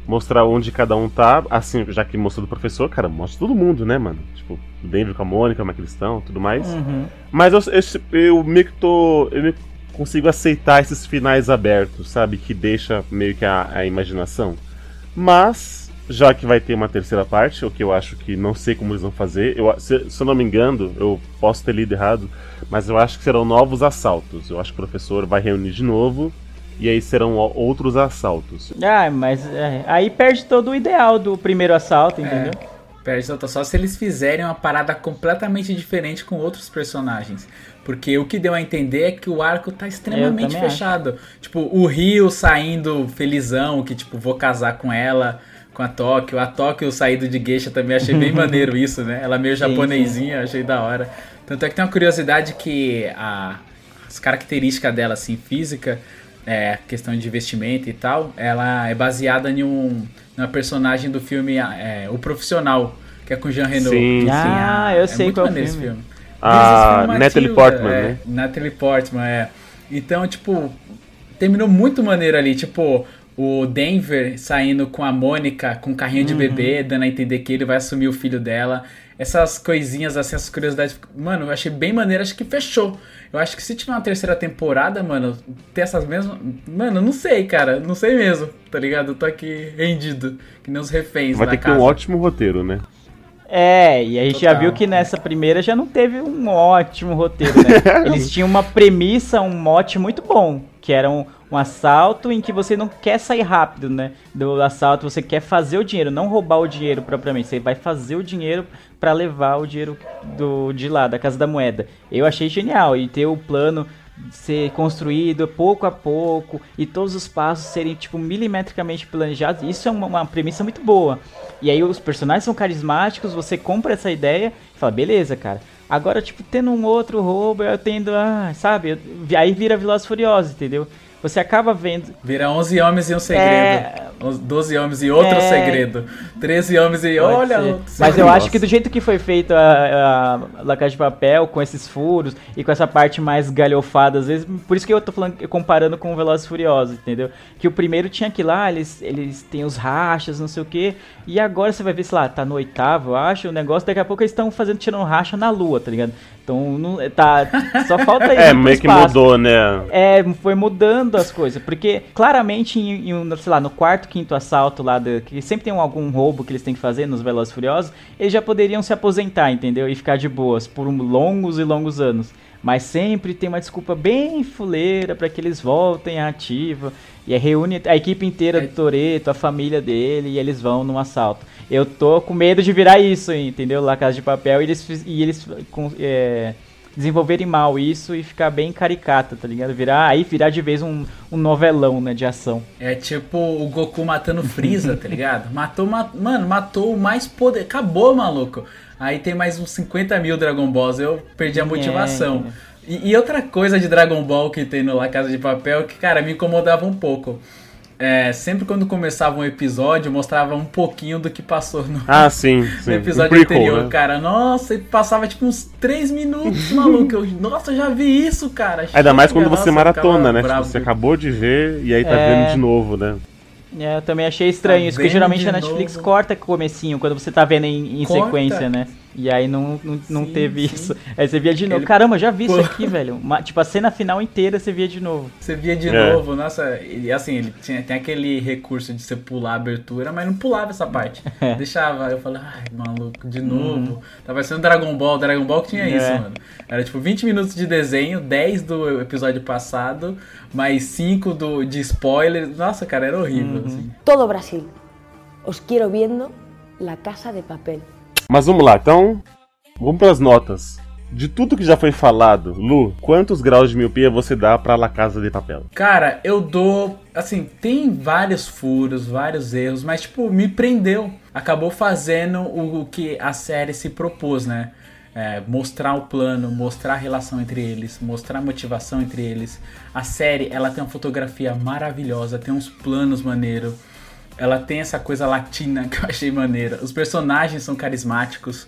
mostrar onde cada um tá. Assim, já que mostrou do professor, cara, mostra todo mundo, né, mano? Tipo, o Denver com a Mônica, é eles estão, tudo mais. Uhum. Mas eu, eu, eu meio que tô. Eu meio que consigo aceitar esses finais abertos, sabe? Que deixa meio que a, a imaginação. Mas, já que vai ter uma terceira parte, o que eu acho que não sei como eles vão fazer, eu, se, se eu não me engano, eu posso ter lido errado, mas eu acho que serão novos assaltos. Eu acho que o professor vai reunir de novo. E aí serão outros assaltos. Ah, mas é, aí perde todo o ideal do primeiro assalto, entendeu? Perde só- só se eles fizerem uma parada completamente diferente com outros personagens. Porque o que deu a entender é que o arco tá extremamente fechado. Tipo, o Rio saindo felizão, que tipo, vou casar com ela, com a Tóquio. A Tóquio saindo de geisha também achei bem <laughs> maneiro isso, né? Ela meio japonesinha, achei da hora. Tanto é que tem uma curiosidade que a, as características dela, assim, física, é, questão de vestimento e tal, ela é baseada em um, numa personagem do filme é, O Profissional, que é com Jean Reno. Sim, Ah, eu sei muito qual filme. esse filme. A Esse filme, Natalie Matilda, Portman, é, né? Natalie Portman, é. Então, tipo, terminou muito maneiro ali. Tipo, o Denver saindo com a Mônica com um carrinho de bebê, dando a entender que ele vai assumir o filho dela. Essas coisinhas, assim, essas curiosidades. Mano, eu achei bem maneiro, acho que fechou. Eu acho que se tiver uma terceira temporada, mano, ter essas mesmas. Mano, não sei, cara. Não sei mesmo, tá ligado? Eu tô aqui rendido, que nem os reféns Vai ter que ter casa. um ótimo roteiro, né? É, e a gente já Total. viu que nessa primeira já não teve um ótimo roteiro, né? <laughs> Eles tinham uma premissa, um mote muito bom, que era um, um assalto em que você não quer sair rápido, né? Do assalto, você quer fazer o dinheiro, não roubar o dinheiro propriamente. Você vai fazer o dinheiro pra levar o dinheiro do, de lá, da Casa da Moeda. Eu achei genial, e ter o plano ser construído pouco a pouco e todos os passos serem tipo milimetricamente planejados. Isso é uma, uma premissa muito boa. E aí os personagens são carismáticos, você compra essa ideia e fala, beleza, cara. Agora, tipo, tendo um outro roubo, eu tendo, ah, sabe? Aí vira Velozes Furiosos, entendeu? Você acaba vendo. Vira 11 homens e um segredo. É. Uns 12 homens e outro É. segredo. 13 homens e Pode olha outro Mas eu acho que do jeito que foi feito a, a La Casa de Papel, com esses furos e com essa parte mais galhofada, às vezes, por isso que eu tô falando, comparando com o Velozes e Furiosos, entendeu? Que o primeiro tinha aquilo lá, eles, eles têm os rachas, não sei o quê, e agora você vai ver, sei lá, tá no oitavo, eu acho, o negócio, daqui a pouco eles estão fazendo, tirando racha na lua, tá ligado? Então, não, tá, só falta <laughs> isso É, meio que mudou, né? É, foi mudando as coisas, porque claramente em, em um, sei lá, no quarto, quinto assalto lá, do, que sempre tem um- algum roubo que eles têm que fazer nos Velozes Furiosos, eles já poderiam se aposentar, entendeu? E ficar de boas por um- longos e longos anos. Mas sempre tem uma desculpa bem fuleira pra que eles voltem à ativa. E aí reúne a equipe inteira do Toreto, a família dele, e eles vão num assalto. Eu tô com medo de virar isso, entendeu? Lá Casa de Papel, e eles, e eles com- é, desenvolverem mal isso e ficar bem caricata, tá ligado? Virar, aí virar de vez um, um novelão, né, de ação. É tipo o Goku matando Freeza, tá ligado? <laughs> Matou, ma- mano, matou o mais poder. Acabou, maluco. Aí tem mais uns 50 mil Dragon Balls. Eu perdi a motivação. E, e outra coisa de Dragon Ball que tem no La Casa de Papel que, cara, me incomodava um pouco. É, sempre quando começava um episódio, mostrava um pouquinho do que passou no, Ah, sim, <laughs> sim. no episódio Um prequel, anterior, né? cara. Nossa, passava tipo uns 3 minutos, <laughs> maluco. Eu, nossa, eu já vi isso, cara. Ainda mais quando Chega, você nossa, eu maratona, né? bravo. Tipo, você acabou de ver e aí tá É. vendo de novo, né? É, eu também achei estranho Tá isso, porque geralmente a Netflix novo? corta o comecinho, quando você tá vendo em, em sequência, né? E aí não, não, não Sim, teve sim. isso. Aí você via de novo. Ele- Caramba, já vi isso Pô. aqui, velho. Uma- tipo, a cena final inteira você via de novo. Você via de É. novo, nossa, e assim, ele tinha, tem aquele recurso de você pular a abertura, mas não pulava essa parte. <laughs> É. Deixava, eu falei, ai, maluco, de novo. Tá parecendo Dragon Ball, Dragon Ball que tinha É. isso, mano. Era tipo 20 minutos de desenho, 10 do episódio passado, mais 5 do, de spoiler. Nossa, cara, era horrível, assim. Todo Brasil. Os quiero viendo La Casa de Papel. Mas vamos lá, então. Vamos pras notas. De tudo que já foi falado, Lu, quantos graus de miopia você dá pra La Casa de Papel? Cara, eu dou. Assim, tem vários furos, vários erros, mas, tipo, me prendeu. Acabou fazendo o, o que a série se propôs, né? É, mostrar o plano, mostrar a relação entre eles, mostrar a motivação entre eles. A série, ela tem uma fotografia maravilhosa, tem uns planos maneiros. Ela tem essa coisa latina que eu achei maneira. Os personagens são carismáticos,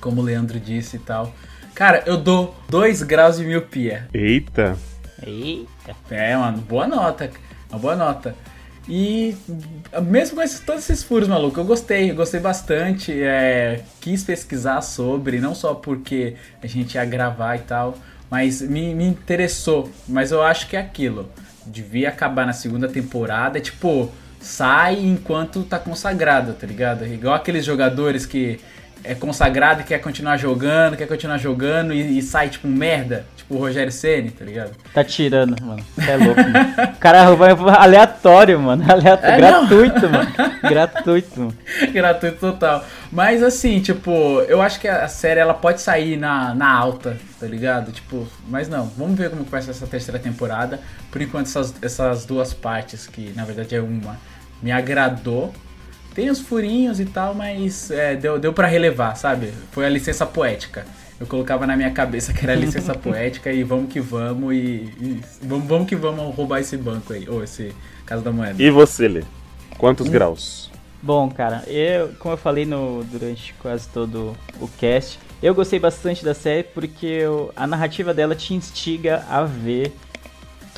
como o Leandro disse e tal. Cara, eu dou 2 graus de miopia. Eita. Eita. É, mano, boa nota. Uma boa nota. E mesmo com esses, todos esses furos, maluco, eu gostei, eu gostei bastante. é, quis pesquisar sobre, não só porque a gente ia gravar e tal, mas me, me interessou. Mas eu acho que é aquilo. Devia acabar na segunda temporada, tipo, sai enquanto tá consagrado, tá ligado? Igual aqueles jogadores que é consagrado e quer continuar jogando, quer continuar jogando e, e sai tipo merda, tipo o Rogério Ceni, tá ligado? Tá tirando, mano. Você é louco, mano. O cara vai aleatório, mano. <laughs> Aleatório. É, não. gratuito, mano. <laughs> Gratuito, mano. Gratuito total. Mas assim, tipo, eu acho que a série ela pode sair na, na alta, tá ligado? Tipo, mas não, vamos ver como vai ser essa terceira temporada. Por enquanto, essas, essas duas partes, que na verdade é uma, me agradou. Tem os furinhos e tal, mas é, deu, deu para relevar, sabe? Foi a licença poética. Eu colocava na minha cabeça que era licença <laughs> poética e vamos que vamos e, e vamos, vamos que vamos roubar esse banco aí, ou esse Casa da Moeda. E você, Lê? Quantos graus? Bom, cara, eu, como eu falei no, durante quase todo o cast, eu gostei bastante da série porque eu- a narrativa dela te instiga a ver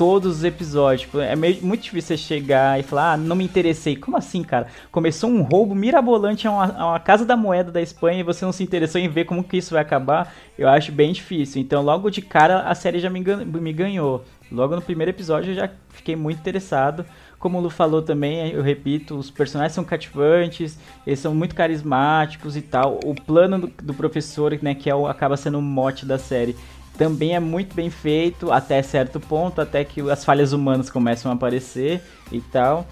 todos os episódios. Tipo, é meio, muito difícil você chegar e falar, ah, não me interessei. Como assim, cara? Começou um roubo mirabolante a uma, a uma casa da moeda da Espanha e você não se interessou em ver como que isso vai acabar. Eu acho bem difícil. Então, logo de cara, a série já me, me ganhou. Logo no primeiro episódio eu já fiquei muito interessado. Como o Lu falou também, eu repito, os personagens são cativantes, eles são muito carismáticos e tal. O plano do, do professor, né, que é o, acaba sendo o mote da série, também é muito bem feito até certo ponto, até que as falhas humanas começam a aparecer e tal.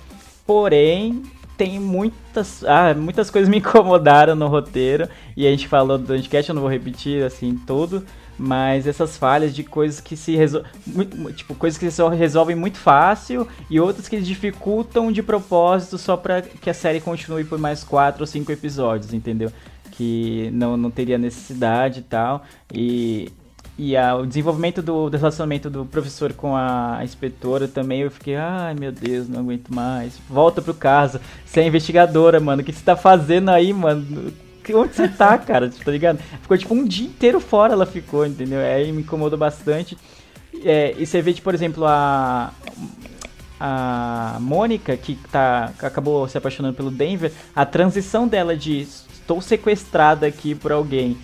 Porém, tem muitas, ah, muitas coisas me incomodaram no roteiro e a gente falou do Anticast, eu não vou repetir assim tudo, mas essas falhas de coisas que se resolvem, tipo, coisas que se resolvem muito fácil e outras que dificultam de propósito só pra que a série continue por mais quatro ou cinco episódios, entendeu? Que não, não teria necessidade e tal. E e a- o desenvolvimento do, do relacionamento do professor com a inspetora também, eu fiquei, ai meu Deus, não aguento mais. Volta pro caso. Você é investigadora, mano. O que você tá fazendo aí, mano? Onde você tá, cara? <laughs> Tá ligado? Ficou tipo um dia inteiro fora ela ficou, entendeu? Aí me incomodou bastante. É, e você vê, tipo, por exemplo, a. A Mônica, que, tá, acabou se apaixonando pelo Denver, a transição dela de estou sequestrada aqui por alguém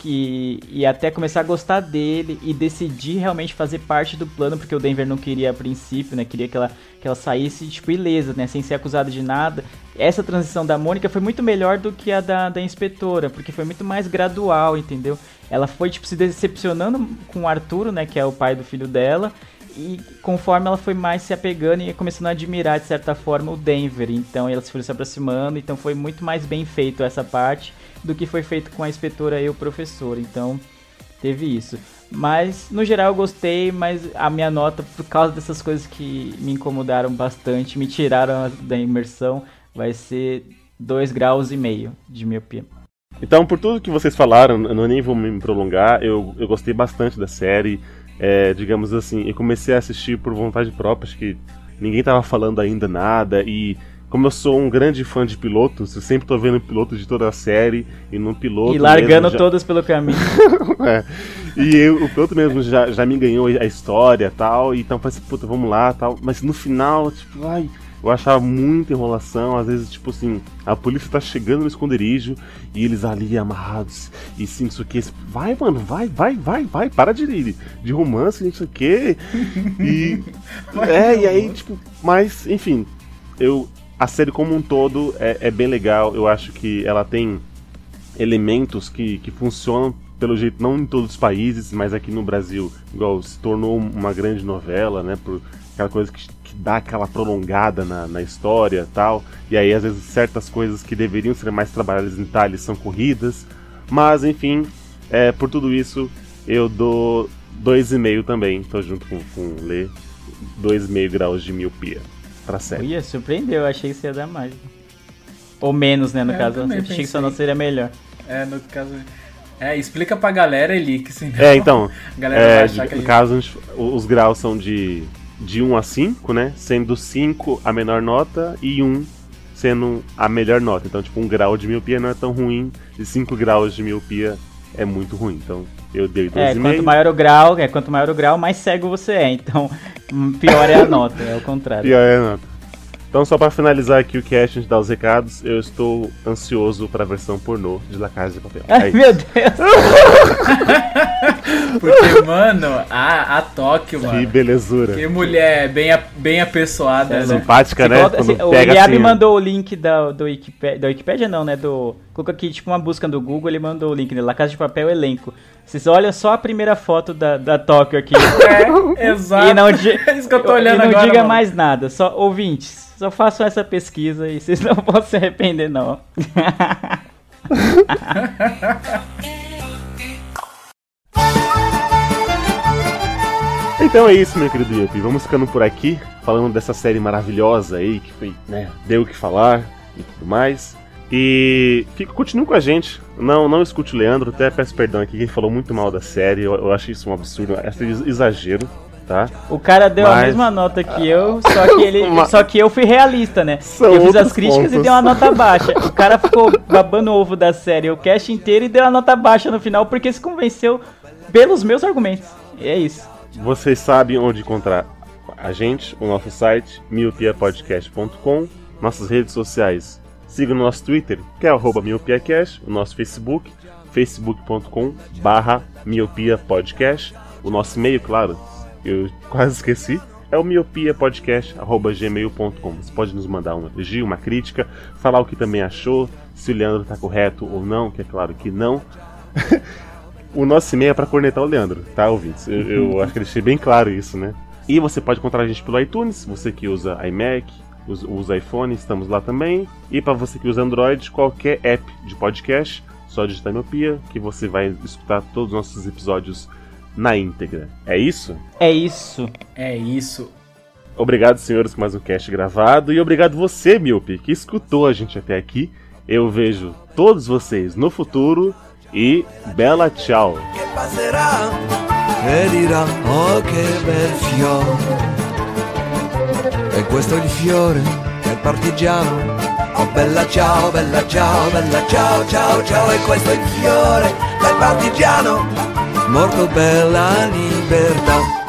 que e até começar a gostar dele e decidir realmente fazer parte do plano, porque o Denver não queria a princípio, né? Queria que ela, que ela saísse, tipo, ilesa, né? Sem ser acusada de nada. Essa transição da Mônica foi muito melhor do que a da, da inspetora, porque foi muito mais gradual, entendeu? Ela foi, tipo, se decepcionando com o Arturo, né? Que é o pai do filho dela. E conforme ela foi mais se apegando e começando a admirar, de certa forma, o Denver. Então ela se foi se aproximando. Então foi muito mais bem feito essa parte do que foi feito com a inspetora e o professor. Então teve isso. Mas no geral eu gostei, mas a minha nota, por causa dessas coisas que me incomodaram bastante, me tiraram da imersão, vai ser 2 graus e meio de miopia. Então, por tudo que vocês falaram, eu nem vou me prolongar, eu, eu gostei bastante da série. É, digamos assim, eu comecei a assistir por vontade própria, acho que ninguém tava falando ainda nada, e como eu sou um grande fã de pilotos, eu sempre tô vendo piloto de toda a série, e no piloto. E largando mesmo já- todas pelo caminho. <laughs> É. E eu- o piloto mesmo já, já me ganhou a história e tal, e então falei assim, puta, vamos lá tal. Mas no final, tipo, ai, eu achava muita enrolação, às vezes, tipo assim, a polícia tá chegando no esconderijo e eles ali amarrados, e sim, isso aqui, vai, mano, vai, vai, vai, vai, para de, de romance, isso aqui. <laughs> E. é, e aí, tipo, mas, enfim, eu. A série como um todo é, é bem legal, eu acho que ela tem elementos que, que funcionam pelo jeito não em todos os países, mas aqui no Brasil, igual se tornou uma grande novela, né, por aquela coisa que, que dá aquela prolongada na, na história tal, e aí às vezes certas coisas que deveriam ser mais trabalhadas em detalhes são corridas, mas enfim, é, por tudo isso eu dou 2,5 também, tô junto com, com o Lê, 2,5 graus de miopia pra série. Ia, surpreendeu, eu achei que você ia dar mais. Ou menos, né, no É, eu caso. Achei que sua pensei. nota seria melhor. É, no caso. É, explica pra galera, Eli, que senão. É, então, <laughs> A galera vai é, achar de- que no gente- caso, a gente- o- os graus são de, de 1 a 5, né? Sendo 5 a menor nota e 1 sendo a melhor nota. Então, tipo, um grau de miopia não é tão ruim e 5 graus de miopia é muito ruim. Então, eu dei É, 2,5. quanto maior o grau, é, quanto maior o grau, mais cego você é. Então, <laughs> pior é a nota, é o contrário. Pior é a nota. Então, só pra finalizar aqui o cast, a gente dá os recados, eu estou ansioso pra versão pornô de La Casa de Papel. Ai, É meu Deus. <laughs> Porque, mano, a, a Tóquio, Que mano. belezura. Que mulher bem, a- bem apessoada, É, né? Simpática, Você né? Quando assim, o Eliabe assim, mandou o link da, do Wikipedia, da Wikipedia não, né, do... Colocou aqui, tipo, uma busca do Google, ele mandou o link dele, La Casa de Papel elenco. Vocês olham só a primeira foto da, da Tóquio aqui. <laughs> É, <laughs> exato. E não, di- <laughs> É isso que eu tô olhando e não agora. diga mano. mais nada, só ouvintes. Só façam essa pesquisa e vocês não vão se arrepender, não. Então é isso, meu querido Yuppie. Vamos ficando por aqui, falando dessa série maravilhosa aí, que foi, né, deu o que falar e tudo mais. E fica, continue com a gente. Não, não escute o Leandro, até peço perdão aqui, que ele falou muito mal da série. Eu, eu acho isso um absurdo, é um exagero, tá? O cara deu a Mas- mesma nota que eu, <laughs> só que ele, só que eu fui realista, né? São eu fiz as críticas e pontos. dei uma nota <laughs> baixa. O cara ficou babando o ovo da série o cast inteiro e deu uma nota baixa no final porque se convenceu pelos meus argumentos. E é isso. Vocês sabem onde encontrar a gente, o nosso site, miopiapodcast.com, nossas redes sociais. Siga no nosso Twitter, que é arroba miopiacast, o nosso Facebook, facebook.com barra miopiapodcast, o nosso e-mail, claro, eu quase esqueci, é o miopiapodcast.gmail.com. Você pode nos mandar um elogio, uma crítica, falar o que também achou, se o Leandro tá correto ou não, que é claro que não. <laughs> O nosso e-mail é pra cornetar o Leandro, tá, ouvintes? Eu, eu acho que deixei bem claro isso, né? E você pode encontrar a gente pelo iTunes, você que usa iMac, usa, usa iPhone, estamos lá também. E para você que usa Android, qualquer app de podcast, só digitar Miopia, que você vai escutar todos os nossos episódios na íntegra. É isso? É isso. É isso. Obrigado, senhores, por mais um cast gravado. E obrigado você, Miope, que escutou a gente até aqui. Eu vejo todos vocês no futuro e Bella Ciao. E questo è il fiore del partigiano. Oh bella ciao bella ciao bella ciao ciao ciao e questo è il fiore del partigiano. Morto per la libertà